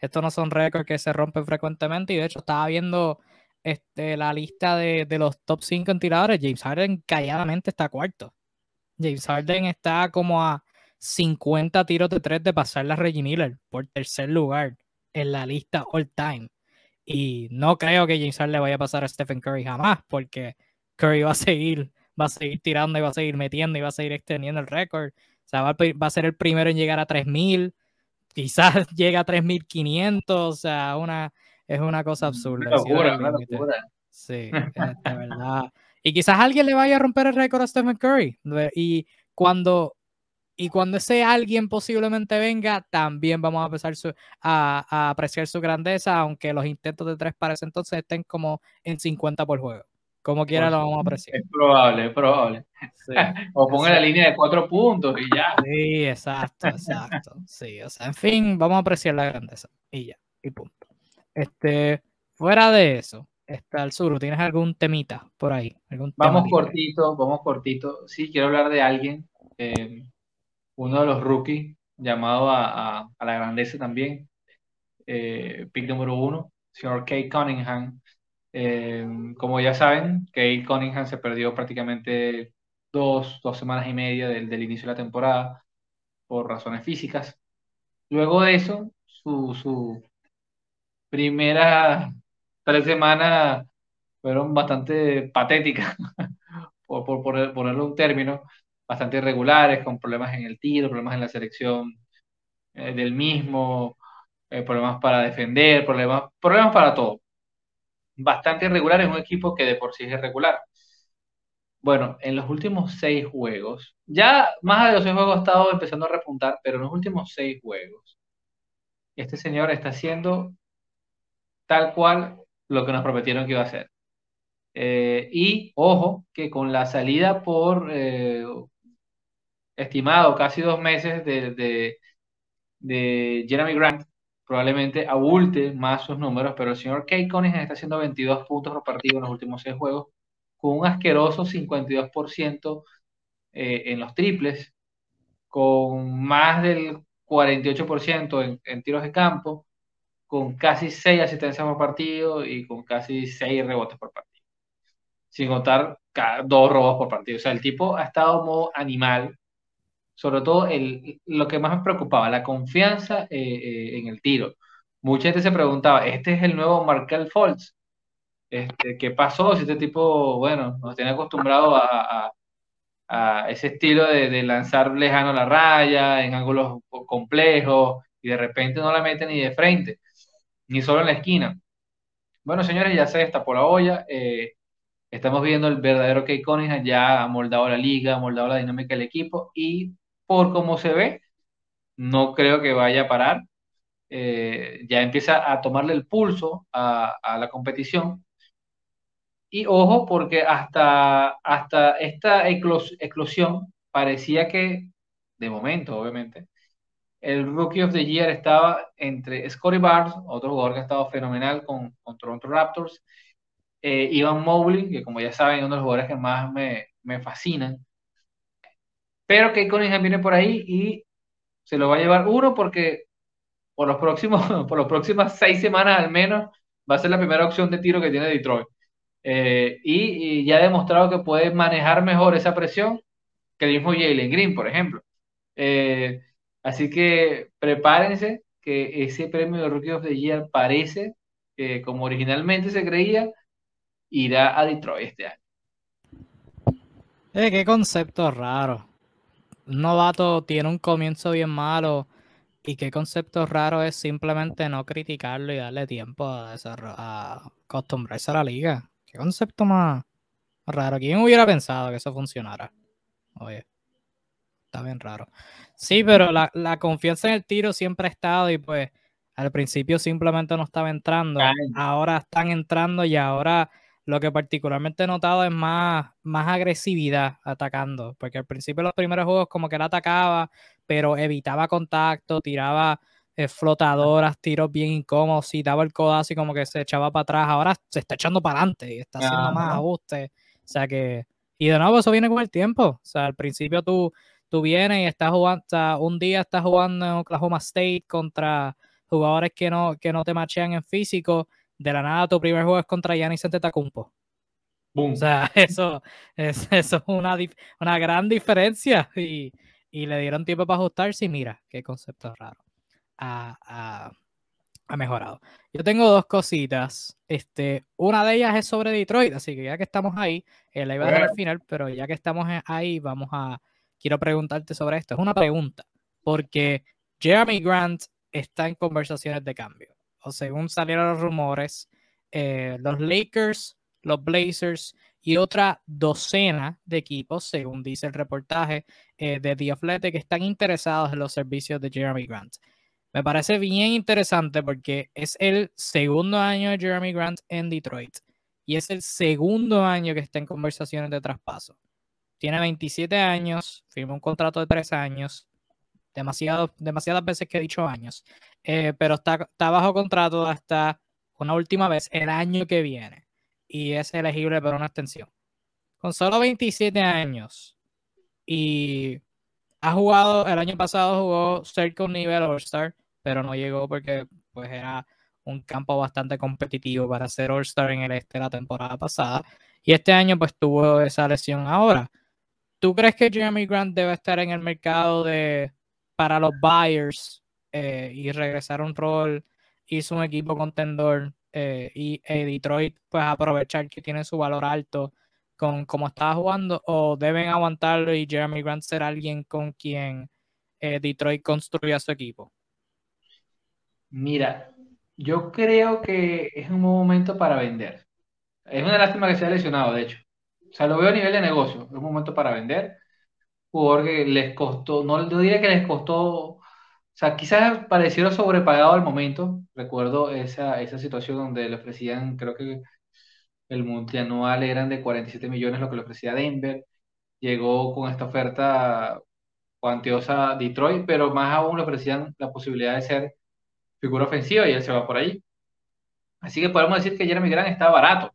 esto no son récords que se rompen frecuentemente y de hecho estaba viendo este, la lista de, de los top 5 en tiradores. James Harden calladamente está cuarto. James Harden está como a 50 tiros de 3 de pasar a Reggie Miller por tercer lugar en la lista all time. Y no creo que James Harden le vaya a pasar a Stephen Curry jamás, porque Curry va a seguir, va a seguir tirando y va a seguir metiendo y va a seguir extendiendo el récord. O sea, va a, ser el primero en llegar a 3000, quizás (laughs) llega a 3500, o sea, una, es una cosa absurda. Sí, de (laughs) verdad. Y quizás alguien le vaya a romper el récord a Stephen Curry. Y cuando y cuando ese alguien posiblemente venga, también vamos a empezar a, apreciar su grandeza, aunque los intentos de tres para ese entonces estén como en 50 por juego. Como quiera lo vamos a apreciar. Es probable, es probable. (laughs) o ponga la línea de cuatro puntos y ya. Sí, exacto, exacto. Sí, o sea, en fin, vamos a apreciar la grandeza. Y ya, y punto. Este, fuera de eso, está el sur, ¿tienes algún temita por ahí? ¿Algún vamos cortito, vamos cortito. Sí, quiero hablar de alguien. Eh, uno de los rookies llamado a, la grandeza también, eh, pick número uno, señor Kate Cunningham. Eh, como ya saben, Kate Cunningham se perdió prácticamente dos, dos semanas y media del, del, inicio de la temporada por razones físicas. Luego de eso, su, su primera tres semanas fueron bastante patéticas, (laughs) por, por, por ponerle un término bastante irregulares, con problemas en el tiro, problemas en la selección eh, del mismo, eh, problemas para defender, problemas, problemas para todo. Bastante irregular, es un equipo que de por sí es irregular. Bueno, en los últimos seis juegos, ya más de los seis juegos ha estado empezando a repuntar, pero en los últimos seis juegos, este señor está haciendo tal cual lo que nos prometieron que iba a hacer. Eh, y ojo, que con la salida por estimado casi dos meses de, de, Jeremy Grant, probablemente abulte más sus números, pero el señor Kate Cunningham está haciendo 22 puntos por partido en los últimos seis juegos, con un asqueroso 52% eh, en los triples, con más del 48% en, en tiros de campo, con casi 6 asistencias por partido y con casi 6 rebotes por partido. Sin contar dos robos por partido. O sea, el tipo ha estado modo animal. Sobre todo el, lo que más me preocupaba, la confianza eh, eh, en el tiro. Mucha gente se preguntaba, ¿este es el nuevo Markel Fultz? Este, ¿Qué pasó? Si este tipo, bueno, nos tiene acostumbrado a, a, ese estilo de, de, lanzar lejano la raya, en ángulos complejos, y de repente no la mete ni de frente, ni solo en la esquina. Bueno, señores, ya se destapó la olla. Eh, estamos viendo el verdadero Key Cunningham, ya ha moldado la liga, ha moldado la dinámica del equipo, y por cómo se ve, no creo que vaya a parar. Eh, ya empieza a tomarle el pulso a, la competición y ojo, porque hasta, hasta esta eclosión parecía que, de momento, obviamente, el Rookie of the Year estaba entre Scotty Barnes, otro jugador que ha estado fenomenal con, con Toronto Raptors, eh, Ivan Mobley, que como ya saben, es uno de los jugadores que más me, me fascinan. Pero que Cunningham viene por ahí y se lo va a llevar uno porque por los próximos, (laughs) por las próximas seis semanas al menos va a ser la primera opción de tiro que tiene Detroit. Eh, y, ya ha demostrado que puede manejar mejor esa presión que el mismo Jalen Green, por ejemplo. Eh, así que prepárense que ese premio de Rookie of the Year parece, que como originalmente se creía, irá a Detroit este año. Eh, qué concepto raro. Un novato tiene un comienzo bien malo y qué concepto raro es simplemente no criticarlo y darle tiempo a, a acostumbrarse a la liga. Qué concepto más raro. ¿Quién hubiera pensado que eso funcionara? Oye, está bien raro. Sí, pero la, confianza en el tiro siempre ha estado y pues al principio simplemente no estaba entrando. Ahora están entrando y ahora lo que particularmente he notado es más, más agresividad atacando. Porque al principio los primeros juegos como que él atacaba, pero evitaba contacto, tiraba eh, flotadoras, tiros bien incómodos, y daba el codazo y como que se echaba para atrás, ahora se está echando para adelante y está haciendo más ajustes. O sea que, y de nuevo eso viene con el tiempo. O sea, al principio tú, tú vienes y estás jugando, o sea, un día estás jugando en Oklahoma State contra jugadores que no, que no te machean en físico, de la nada tu primer juego es contra Giannis Antetokounmpo. Boom. O sea, (laughs) eso es, eso es una, una gran diferencia y, y le dieron tiempo para ajustarse y mira, qué concepto raro ha, mejorado. Yo tengo dos cositas. Este, una de ellas es sobre Detroit, así que ya que estamos ahí, eh, la iba a dar al final, pero ya que estamos ahí, vamos a. Quiero preguntarte sobre esto. Es una pregunta, porque Jeremy Grant está en conversaciones de cambio. O según salieron los rumores, eh, los Lakers, los Blazers y otra docena de equipos, según dice el reportaje eh, de The Athletic, que están interesados en los servicios de Jeremy Grant. Me parece bien interesante porque es el segundo año de Jeremy Grant en Detroit y es el segundo año que está en conversaciones de traspaso. Tiene 27 años, firmó un contrato de 3 años, demasiado, demasiadas veces que he dicho años, eh, pero está, bajo contrato hasta una última vez el año que viene y es elegible para una extensión. Con solo 27 años y ha jugado, el año pasado jugó cerca un nivel All-Star, pero no llegó porque pues era un campo bastante competitivo para ser All-Star en el este la temporada pasada. Y este año pues tuvo esa lesión ahora. ¿Tú crees que Jeremy Grant debe estar en el mercado de para los buyers eh, y regresar un rol? Hizo un equipo contendor eh, y eh, Detroit pues aprovechar que tiene su valor alto con cómo estaba jugando o deben aguantarlo y Jeremy Grant ser alguien con quien Detroit construya su equipo? Mira, yo creo que es un momento para vender. Es una lástima que se haya lesionado, de hecho. O sea, lo veo a nivel de negocio. Es un momento para vender. Jugador que les costó, no, no diría que les costó, o sea, quizás parecieron sobrepagado al momento. Recuerdo esa, esa situación donde le ofrecían, creo que el multianual eran de 47 millones lo que le ofrecía Denver. Llegó con esta oferta cuantiosa Detroit, pero más aún le ofrecían la posibilidad de ser figura ofensiva y él se va por ahí. Así que podemos decir que Jeremy Grant está barato,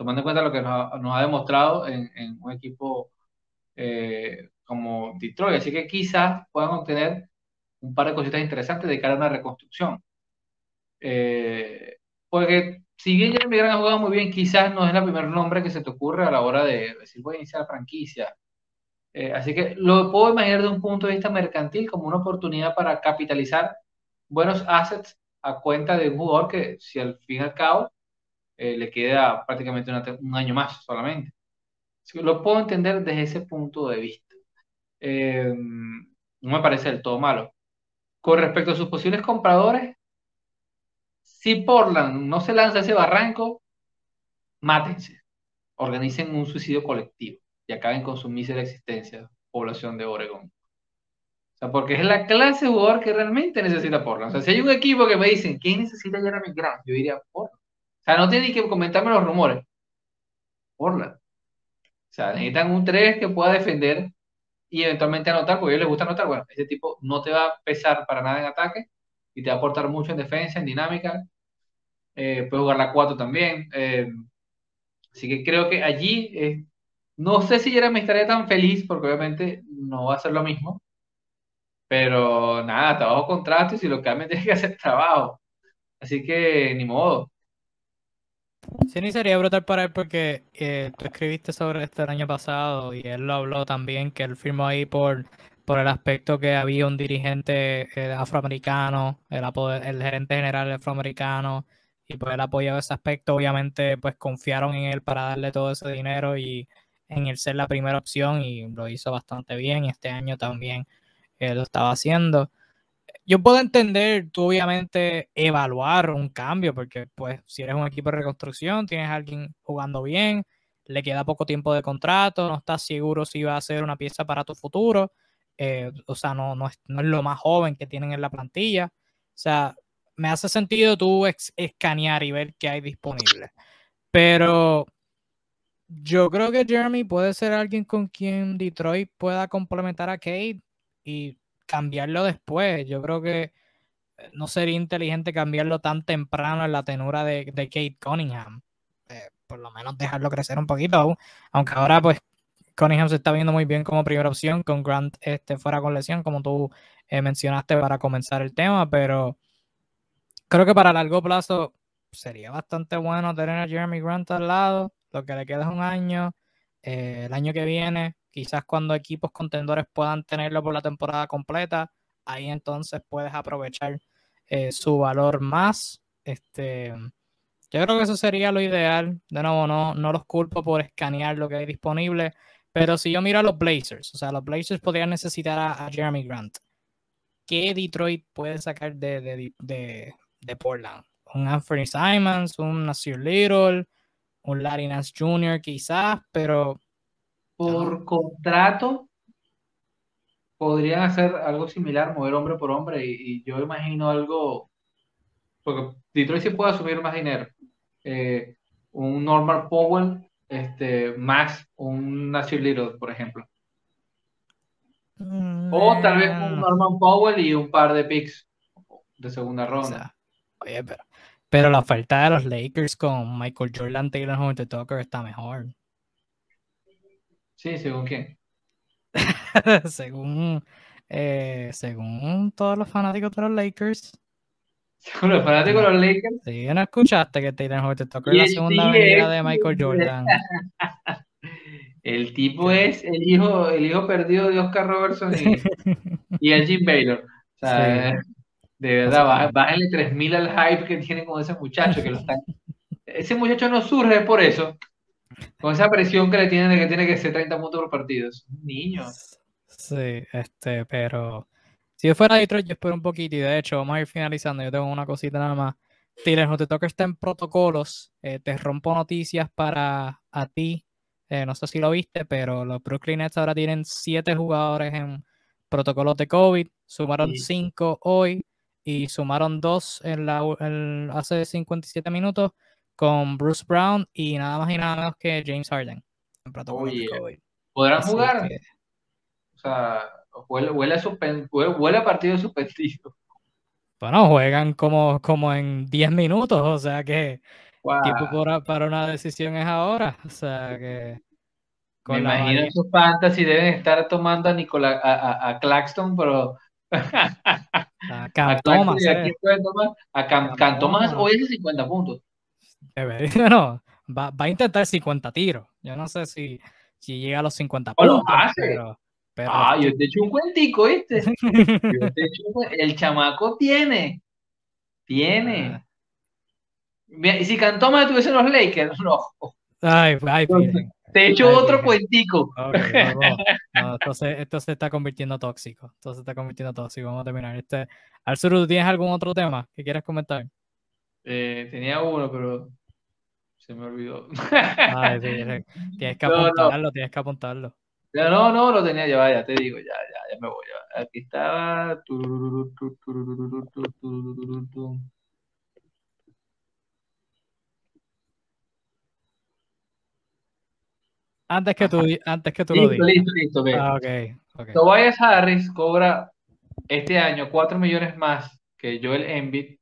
tomando en cuenta lo que nos ha, demostrado en, un equipo eh, como Detroit. Así que quizás puedan obtener un par de cositas interesantes de cara a una reconstrucción. Eh, porque si bien Jeremy Grant ha jugado muy bien, quizás no es el primer nombre que se te ocurre a la hora de decir voy a iniciar la franquicia. Eh, así que lo puedo imaginar de un punto de vista mercantil como una oportunidad para capitalizar buenos assets a cuenta de un jugador que, si al fin y al cabo, eh, le queda prácticamente un año más solamente. lo puedo entender desde ese punto de vista. Eh, no me parece del todo malo. Con respecto a sus posibles compradores, si Portland no se lanza ese barranco, mátense, organicen un suicidio colectivo y acaben con su mísera existencia, población de Oregón. O sea, porque es la clase de jugador que realmente necesita Portland. O sea, si hay un equipo que me dicen, ¿quién necesita Jeremy Grant? Yo diría Portland. O sea, no tienen ni que comentarme los rumores. Portland. O sea, necesitan un 3 que pueda defender y eventualmente anotar, porque a ellos les gusta anotar. Bueno, ese tipo no te va a pesar para nada en ataque y te va a aportar mucho en defensa, en dinámica. Eh, puede jugar la 4 también. Eh, así que creo que allí, eh, no sé si Jeremy estaría tan feliz, porque obviamente no va a ser lo mismo. Pero nada, trabajo contrato y si lo cambian (laughs) tiene que hacer trabajo. Así que ni modo. Sí, ni sería brutal para él porque eh, tú escribiste sobre esto el año pasado y él lo habló también, que él firmó ahí por, por el aspecto que había un dirigente eh, afroamericano, el, el, gerente general afroamericano, y pues él apoyaba ese aspecto. Obviamente, pues confiaron en él para darle todo ese dinero y en él ser la primera opción y lo hizo bastante bien. Este año también él lo estaba haciendo yo puedo entender, tú obviamente evaluar un cambio, porque pues si eres un equipo de reconstrucción, tienes a alguien jugando bien, le queda poco tiempo de contrato, no estás seguro si va a ser una pieza para tu futuro, eh, o sea, no, no, es, no es lo más joven que tienen en la plantilla. O sea, me hace sentido tú escanear y ver qué hay disponible. Pero yo creo que Jeremy puede ser alguien con quien Detroit pueda complementar a Kate y cambiarlo después. Yo creo que eh, no sería inteligente cambiarlo tan temprano en la tenura de, Kate Cunningham. Eh, por lo menos dejarlo crecer un poquito, aunque ahora pues Cunningham se está viendo muy bien como primera opción con Grant este, fuera con lesión, como tú eh, mencionaste para comenzar el tema, pero creo que para largo plazo sería bastante bueno tener a Jeremy Grant al lado, lo que le queda es un año, el año que viene Quizás cuando equipos contendores puedan tenerlo por la temporada completa, ahí entonces puedes aprovechar eh, su valor más. Este, yo creo que eso sería lo ideal. De nuevo, no, no los culpo por escanear lo que hay disponible. Pero si yo miro a los Blazers, o sea, los Blazers podrían necesitar a, Jeremy Grant. ¿Qué Detroit puede sacar de, de, Portland? Un Anthony Simons, un Nasir Little, un Larry Nance Jr. quizás, pero por contrato podrían hacer algo similar, mover hombre por hombre, y, yo imagino algo, porque Detroit sí puede asumir más dinero. Eh, un Normal Powell este, más un Nasir Little, por ejemplo. Mm, o tal vez un Norman Powell y un par de picks de segunda ronda. oye, pero, pero la oferta de los Lakers con Michael Jordan, Taylor Hunter Tucker está mejor. Sí, según quién. (laughs) según, eh, según todos los fanáticos de los Lakers. Según los fanáticos de los Lakers. Sí, no escuchaste que Taylor Horton tocó la segunda venida de Michael Jordan. (laughs) el tipo es el hijo, el hijo perdido de Oscar Robertson y, (laughs) el Jim Baylor. O sea, de verdad, bájenle 3000 al hype que tiene con ese muchacho que lo están. Ese muchacho no surge por eso. Con esa presión que le tienen de que tiene que ser 30 puntos por partido. Es un niño. Sí, este, pero si yo fuera Detroit, yo espero un poquito. Y de hecho, vamos a ir finalizando. Yo tengo una cosita nada más. Tienes, no te toca estar en protocolos. Eh, te rompo noticias para a ti. Eh, no sé si lo viste, pero los Brooklyn Nets ahora tienen 7 jugadores en protocolos de COVID. Sumaron 5 hoy y sumaron 2 en la, en, hace 57 minutos con Bruce Brown y nada más y nada menos que James Harden. ¿Podrán jugar? O sea, huele, huele, a partido suspendido. Bueno, juegan como, como en 10 minutos, o sea que tiempo para, una decisión es ahora. O sea que Me imagino sus fantasy deben estar tomando a Nicolás, a, a, Claxton, pero. (laughs) (laughs) a Cam Thomas. Eh. A Cam, Thomas hoy es 50 puntos. (laughs) No, va, va, a intentar 50 tiros. Yo no sé si, si llega a los 50 puntos. Pero, ah, yo te echo un cuentico, ¿viste? (laughs) yo te echo un... El chamaco tiene. Tiene. Ah. Y si Cam Thomas tuviese los Lakers, no. Ay, ay, te he hecho otro cuentico. (laughs) entonces, esto se está convirtiendo tóxico. Esto se está convirtiendo tóxico. Vamos a terminar. Este, Arzuru, ¿tú tienes algún otro tema que quieras comentar? Eh, tenía uno, pero se me olvidó. Ay, (laughs) tienes que apuntarlo, tienes que apuntarlo. no, no, lo tenía ya, ya te digo, ya, ya, ya me voy. Aquí estaba. Antes que tú, antes que tú lo digas. Listo, listo, listo. Ah, okay, okay. Tobias Harris cobra este año 4 millones más que Joel Embiid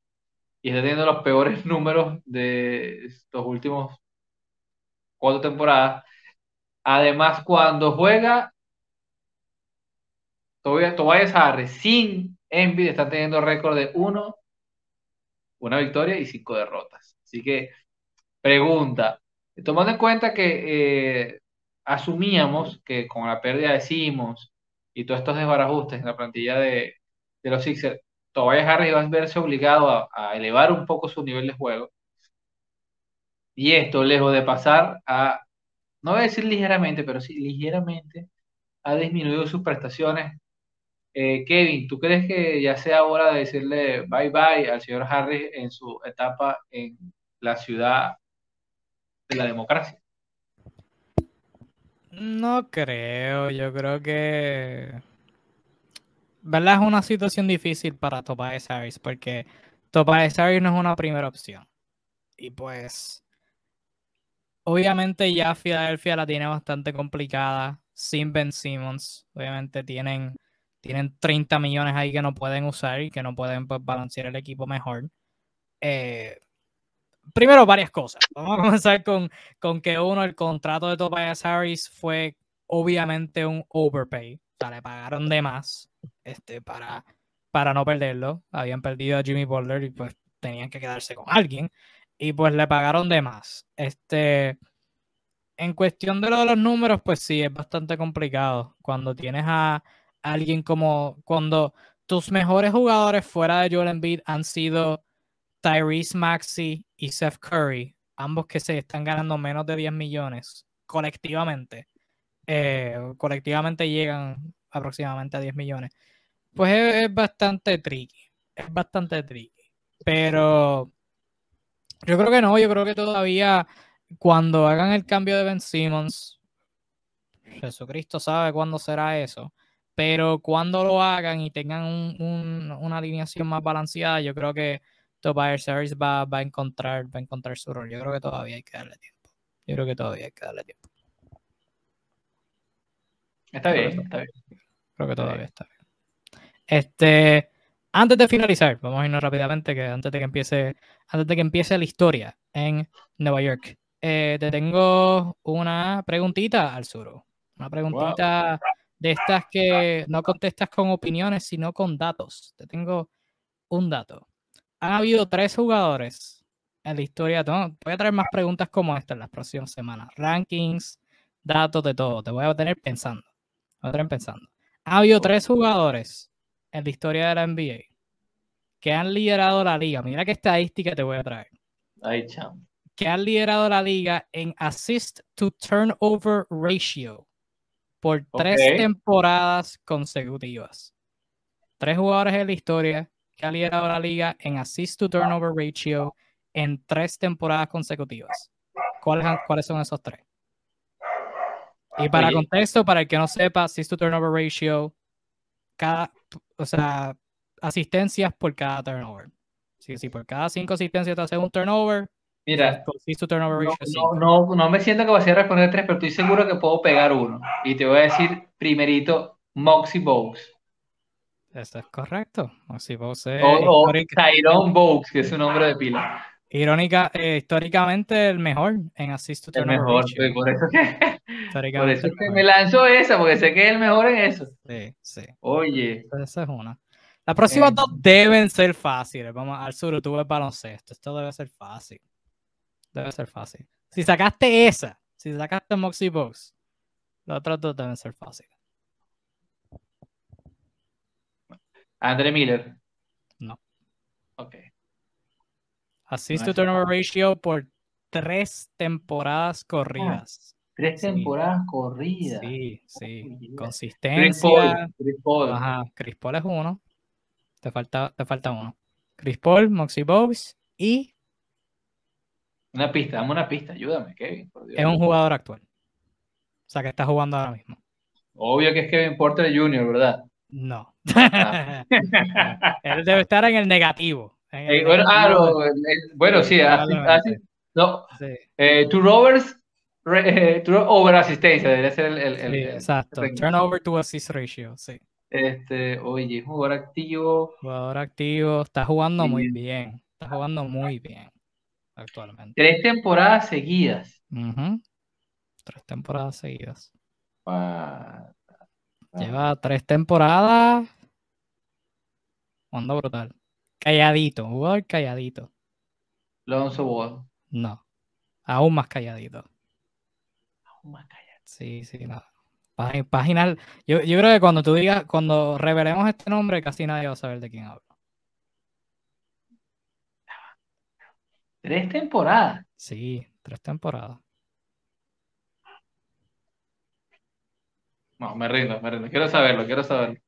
y está teniendo los peores (laughs) números de estos últimos cuatro temporadas. Además, cuando juega Tobias Harris sin Embiid está teniendo récord de 1, una victoria y 5 derrotas. Así que, pregunta, tomando en cuenta que eh, asumíamos que con la pérdida de Simmons y todos estos desbarajustes en la plantilla de, los Sixers, Tobias Harris iba a verse obligado a, elevar un poco su nivel de juego. Y esto, lejos de pasar a, no voy a decir ligeramente, pero sí ligeramente, ha disminuido sus prestaciones. Eh, Kevin, ¿tú crees que ya sea hora de decirle bye bye al señor Harris en su etapa en la ciudad de la democracia? No creo, yo creo que. ¿Verdad? Es una situación difícil para Tobias Harris porque Tobias Harris no es una primera opción. Y pues. Obviamente ya Filadelfia la tiene bastante complicada sin Ben Simmons. Obviamente tienen, tienen 30 millones ahí que no pueden usar y que no pueden pues, balancear el equipo mejor. Eh, primero varias cosas. (laughs) Vamos a comenzar con, con que uno, el contrato de Tobias Harris fue obviamente un overpay. Sea, le pagaron de más este, para, para no perderlo. Habían perdido a Jimmy Butler y pues tenían que quedarse con alguien. Y pues le pagaron de más. Este, en cuestión de lo de los números, pues sí, es bastante complicado. Cuando tienes a alguien como, cuando tus mejores jugadores fuera de Joel Embiid han sido Tyrese Maxey y Seth Curry, ambos que se están ganando menos de 10 millones colectivamente, eh, colectivamente llegan aproximadamente a 10 millones, pues es, bastante tricky, es bastante tricky. Pero yo creo que no, yo creo que todavía cuando hagan el cambio de Ben Simmons, Jesucristo sabe cuándo será eso, pero cuando lo hagan y tengan una alineación más balanceada, yo creo que Tobias Harris va, va, a encontrar, va a encontrar su rol. Yo creo que todavía hay que darle tiempo. Yo creo que todavía hay que darle tiempo. Está bien, está bien. Creo que todavía está bien. Este, antes de finalizar, vamos a irnos rápidamente, que antes de que empiece, antes de que empiece la historia en Nueva York, eh, te tengo una preguntita al sur. Una preguntita de estas que no contestas con opiniones, sino con datos. Te tengo un dato han habido tres jugadores en la historia. voy a traer más preguntas como esta en las próximas semanas. Rankings, datos de todo. Te voy a tener pensando. Tener pensando. Ha habido tres jugadores en la historia de la NBA que han liderado la liga. Mira qué estadística te voy a traer. Ay. Que han liderado la liga en assist to turnover ratio por tres temporadas consecutivas. Tres jugadores en la historia que ha liderado la liga en assist to turnover ratio en tres temporadas consecutivas. ¿Cuáles, cuáles son esos tres? Y para contexto, para el que no sepa, assist to turnover ratio, cada, o sea, asistencias por cada turnover. Sí, sí, por cada cinco asistencias te hace un turnover. Mira, assist to turnover ratio, no, no, no, me siento que voy a responder tres, pero estoy seguro que puedo pegar uno. Y te voy a decir primerito, Moxie Bogues. Eso es correcto. Así vos o, Tyrone Bogues, que es su nombre de pila. Irónica, eh, históricamente el mejor en assist to El mejor, pues, por eso que Por eso es que me lanzó esa, porque sé que es el mejor en eso. Sí, sí. Oye. Esa es una. Las próximas dos deben ser fáciles. Vamos al sur, tú ves baloncesto. Esto debe ser fácil. Debe ser fácil. Si sacaste esa, si sacaste Moxie Box, los otros dos deben ser fáciles. Andre Miller. No. Ok. Assist to turnover ratio por tres temporadas corridas. tres temporadas corridas. Sí, sí. Consistencia. Chris Paul. Ajá. Chris Paul es uno. Te falta, te falta uno. Chris Paul, Moxie Bogues y. Una pista, dame una pista, ayúdame, Kevin. Es un jugador actual. O sea, que está jugando ahora mismo. Obvio que es Kevin Porter Jr., ¿verdad? No. Ah. (laughs) Él debe estar en el negativo. Eh, bueno, ah, bueno, sí, así, no. Eh, rovers, eh, over asistencia, debería ser el. el, exacto. Turnover to assist ratio, sí. Este, oye, jugador activo. Jugador activo, está jugando muy bien. Está jugando muy bien actualmente. Tres temporadas seguidas. Tres temporadas seguidas. Lleva tres temporadas. Jugando brutal. Calladito, jugador calladito. Lonzo Ball. No. Aún más calladito. Aún más calladito. Sí, sí, nada. Página, yo, yo creo que cuando tú digas, cuando revelemos este nombre, casi nadie va a saber de quién hablo. Tres temporadas. Sí, tres temporadas. No, me rindo, me rindo. Quiero saberlo, quiero saberlo.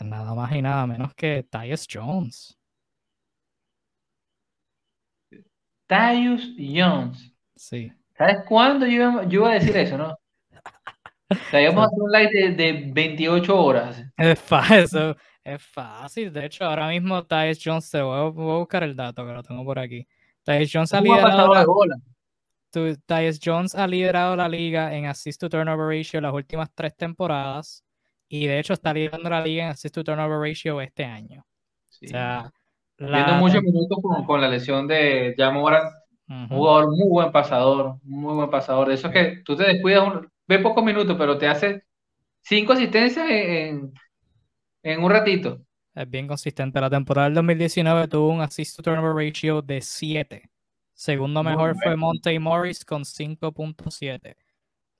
Nada más y nada menos que Tyus Jones. Tyus Jones. Sí. ¿Sabes cuándo yo, yo iba a decir eso, no? (laughs) Traíamos un live de, 28 horas. Es fácil, es fácil. De hecho, ahora mismo Tyus Jones, te voy a, buscar el dato que lo tengo por aquí. Tyus Jones ha liderado la, Jones ha liderado la liga en assist to turnover ratio las últimas tres temporadas y de hecho está liderando la liga en assist to turnover ratio este año. O sea, la... muchos minutos con, la lesión de Jamoran, un jugador muy buen pasador, muy buen pasador. De eso es que tú te descuidas un, ve pocos minutos, pero te hace cinco asistencias en, un ratito. Es bien consistente. La temporada del 2019 tuvo un assist to turnover ratio de 7. Segundo mejor fue Monte Morris con 5.7.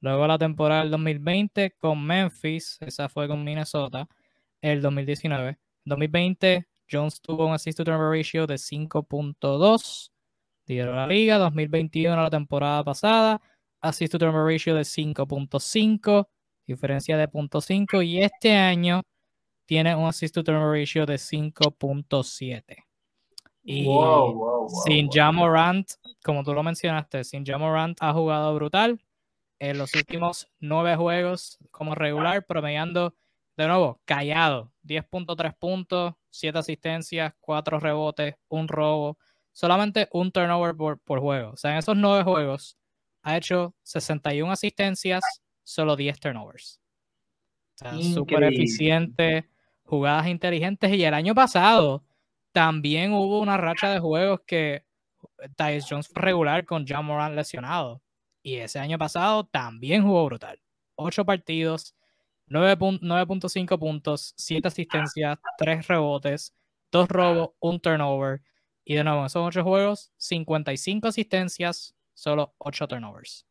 Luego la temporada del 2020 con Memphis, esa fue con Minnesota, el 2019. 2020 Jones tuvo un assist to turnover ratio de 5.2. Lideró la liga. 2021 la temporada pasada assist to turnover ratio de 5.5, diferencia de 0.5, y este año tiene un assist to turnover ratio de 5.7. Y sin Jamorant, como tú lo mencionaste, sin Jamorant ha jugado brutal en los últimos nueve juegos como regular, promediando de nuevo callado, 10.3 puntos, 7 asistencias, 4 rebotes, un robo, solamente un turnover por, por juego. O sea, en esos nueve juegos ha hecho 61 asistencias, solo 10 turnovers. súper eficiente, jugadas inteligentes. Y el año pasado también hubo una racha de juegos que Tyus Jones fue regular con John Moran lesionado. Y ese año pasado también jugó brutal. 8 partidos, 9.5 puntos, 7 asistencias, 3 rebotes, 2 robos, un turnover. Y de nuevo, en esos 8 juegos, 55 asistencias, solo 8 turnovers.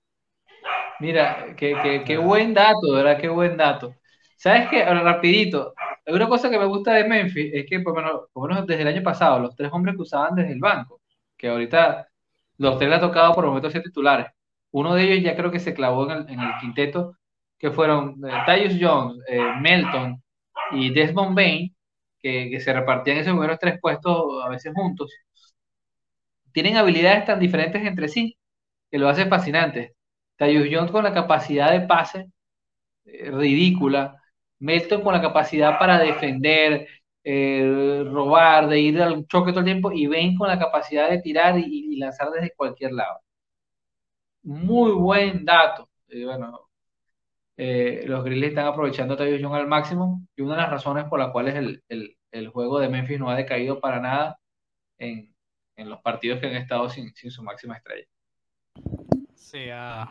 Mira, qué, qué, buen dato, ¿verdad? Qué buen dato. ¿Sabes qué? Ahora, rapidito. Una cosa que me gusta de Memphis es que, por lo, menos, desde el año pasado, los tres hombres que usaban desde el banco, que ahorita los tres le ha tocado por momentos ser titulares. Uno de ellos ya creo que se clavó en el, quinteto, que fueron eh, Tyus Jones, eh, Melton y Desmond Bain, que, se repartían esos primeros tres puestos a veces juntos. Tienen habilidades tan diferentes entre sí que lo hace fascinante. Tyus Jones con la capacidad de pase eh, ridícula, Melton con la capacidad para defender, eh, robar, de ir al choque todo el tiempo, y Ben con la capacidad de tirar y, lanzar desde cualquier lado. Muy buen dato. bueno, eh, los Grizzlies están aprovechando a Tyus Jones al máximo, y una de las razones por las cuales el, juego de Memphis no ha decaído para nada en, los partidos que han estado sin su máxima estrella. Sí, uh,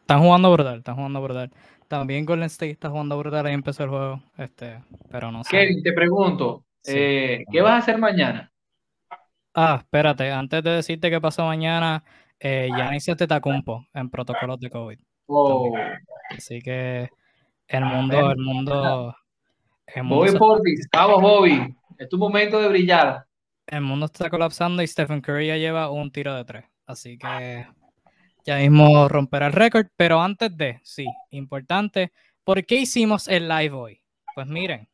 están jugando brutal, están jugando brutal. También Golden State está jugando brutal, ahí empezó el juego, este, pero no sé. Kevin, te pregunto, Sí. eh, ¿qué vas a hacer mañana? Ah, espérate, antes de decirte qué pasó mañana, eh, Giannis Antetokounmpo en protocolos de COVID. Oh, Así que el mundo, el mundo, el mundo, Bobby se, Portis, vamos Bobby, es tu momento de brillar. el mundo está colapsando y Stephen Curry ya lleva un tiro de tres. Así que ya mismo romperá el récord. Pero antes de, sí, importante, ¿por qué hicimos el live hoy? Pues miren,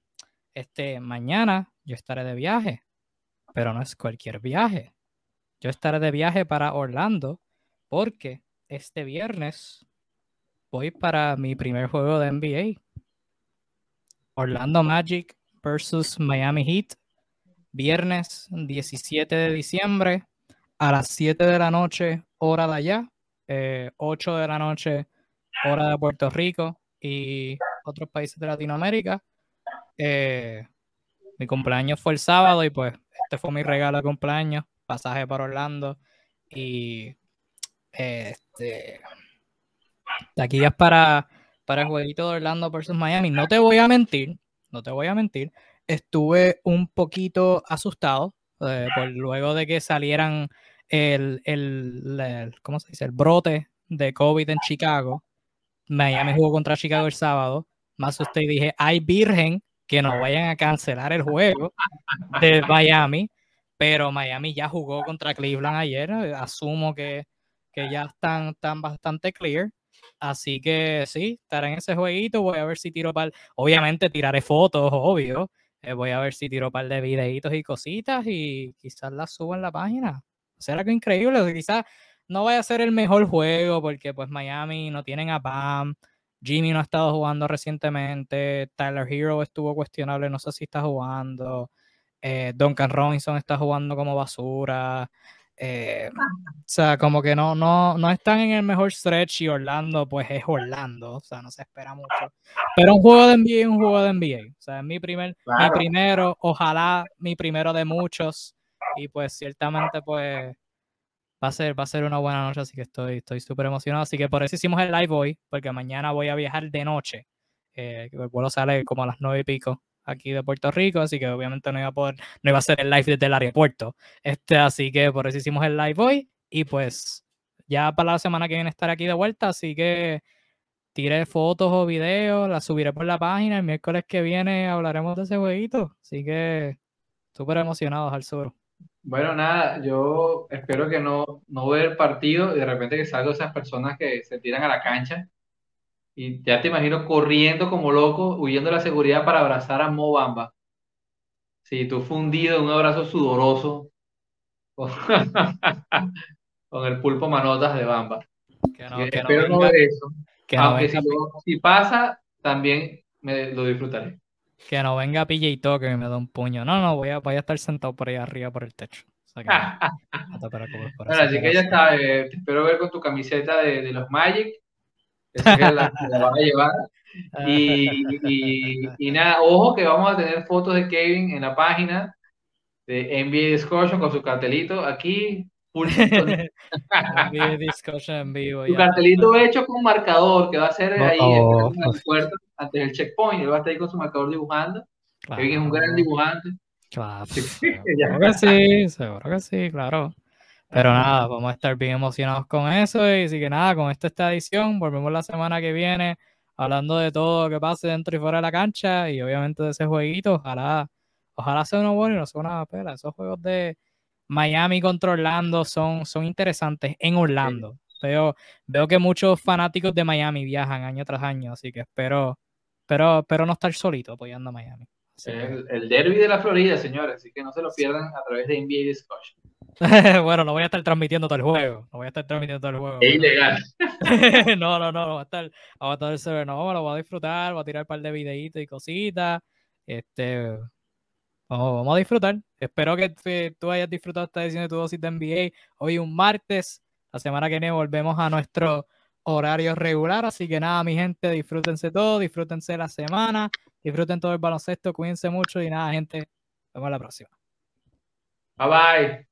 este, mañana yo estaré de viaje, pero no es cualquier viaje. Yo estaré de viaje para Orlando porque este viernes voy para mi primer juego de NBA. Orlando Magic versus Miami Heat. Viernes 17 de diciembre a las 7 de la noche, hora de allá. eh, 8 de la noche, hora de Puerto Rico y otros países de Latinoamérica. Eh, mi cumpleaños fue el sábado y pues este fue mi regalo de cumpleaños, pasaje para Orlando y este taquillas para, para el jueguito de Orlando versus Miami. No te voy a mentir, no te voy a mentir, estuve un poquito asustado eh, por luego de que salieran el, el, ¿cómo se dice? el brote de COVID en Chicago. Miami jugó contra Chicago el sábado. Me asusté y dije, ay virgen, que no vayan a cancelar el juego de Miami. Pero Miami ya jugó contra Cleveland ayer. eh, Asumo que, que ya están, están bastante clear. Así que sí, estaré en ese jueguito. Voy a ver si tiro par. Obviamente tiraré fotos, obvio. Eh, voy a ver si tiro par de videitos y cositas y quizás las subo en la página. Será que increíble. Quizás no vaya a ser el mejor juego porque pues Miami no tienen a Bam. Jimmy no ha estado jugando recientemente. Tyler Hero estuvo cuestionable, no sé si está jugando. Eh, Duncan Robinson está jugando como basura. eh, o sea, como que no, no, no están en el mejor stretch y Orlando, pues es Orlando. O sea, no se espera mucho. Pero un juego de NBA es un juego de NBA. O sea, es mi primer, mi Claro. primero, ojalá mi primero de muchos. Y pues ciertamente, pues va a ser, va a ser una buena noche, así que estoy estoy súper emocionado. Así que por eso hicimos el live hoy, porque mañana voy a viajar de noche. Eh, el vuelo sale como a las nueve y pico aquí de Puerto Rico, así que obviamente no iba a poder, no iba a ser el live desde el aeropuerto. Este, así que por eso hicimos el live hoy. Y pues ya para la semana que viene estar aquí de vuelta, así que tiré fotos o videos, las subiré por la página. El miércoles que viene hablaremos de ese jueguito. Así que súper emocionados al sur. Bueno, nada, yo espero que no, no ver partido y de repente que salgan esas personas que se tiran a la cancha y ya te imagino corriendo como loco, huyendo de la seguridad para abrazar a Mo Bamba. Sí, tú fundido en un abrazo sudoroso con, (laughs) con el pulpo manotas de Bamba. Que no, Que no no venga, ver eso. que no Aunque si, venga, lo- si pasa, también me lo disfrutaré. que no venga PJ y me da un puño. No, no, voy a, voy a estar sentado por ahí arriba por el techo. O sea que no, (laughs) no te preocupes por Bueno, eso. así que ya sí. sabes, te espero ver con tu camiseta de, de los Magic. Que la, la (laughs) vas a llevar. Y, y- y nada, ojo que vamos a tener fotos de Kevin en la página de NBA Discussion con su cartelito aquí. NBA discussion en vivo. Su cartelito hecho con marcador que va a ser ahí oh, en el puerto antes del checkpoint. Él va a estar ahí con su marcador dibujando. Kevin es un gran Claro, dibujante. claro, (laughs) Sí, seguro que sí, seguro que sí, claro. Pero nada, vamos a estar bien emocionados con eso. Y así que nada, con esta, esta edición, volvemos la semana que viene hablando de todo lo que pase dentro y fuera de la cancha y obviamente de ese jueguito. Ojalá, ojalá sea uno bueno y no sea una pela. Esos juegos de Miami contra Orlando son, son interesantes en Orlando. Veo, veo que muchos fanáticos de Miami viajan año tras año, así que espero, espero, espero no estar solito apoyando a Miami. El, el derby de la Florida, señores. Así que no se lo pierdan a través de NBA Discussion. (laughs) bueno, no voy a estar transmitiendo todo el juego. No voy a estar transmitiendo todo el juego. Es ilegal. (laughs) no, no, no, no va a estar, va a estar el server, no, lo voy a disfrutar, voy a tirar un par de videitos y cositas. Este, vamos, vamos a disfrutar. Espero que te- tú hayas disfrutado esta edición de tu dosis de NBA. Hoy un martes, la semana que viene volvemos a nuestro horario regular. Así que nada, mi gente, disfrútense todo, disfrútense la semana, disfruten todo el baloncesto, cuídense mucho y nada, gente, nos vemos la próxima. Bye bye.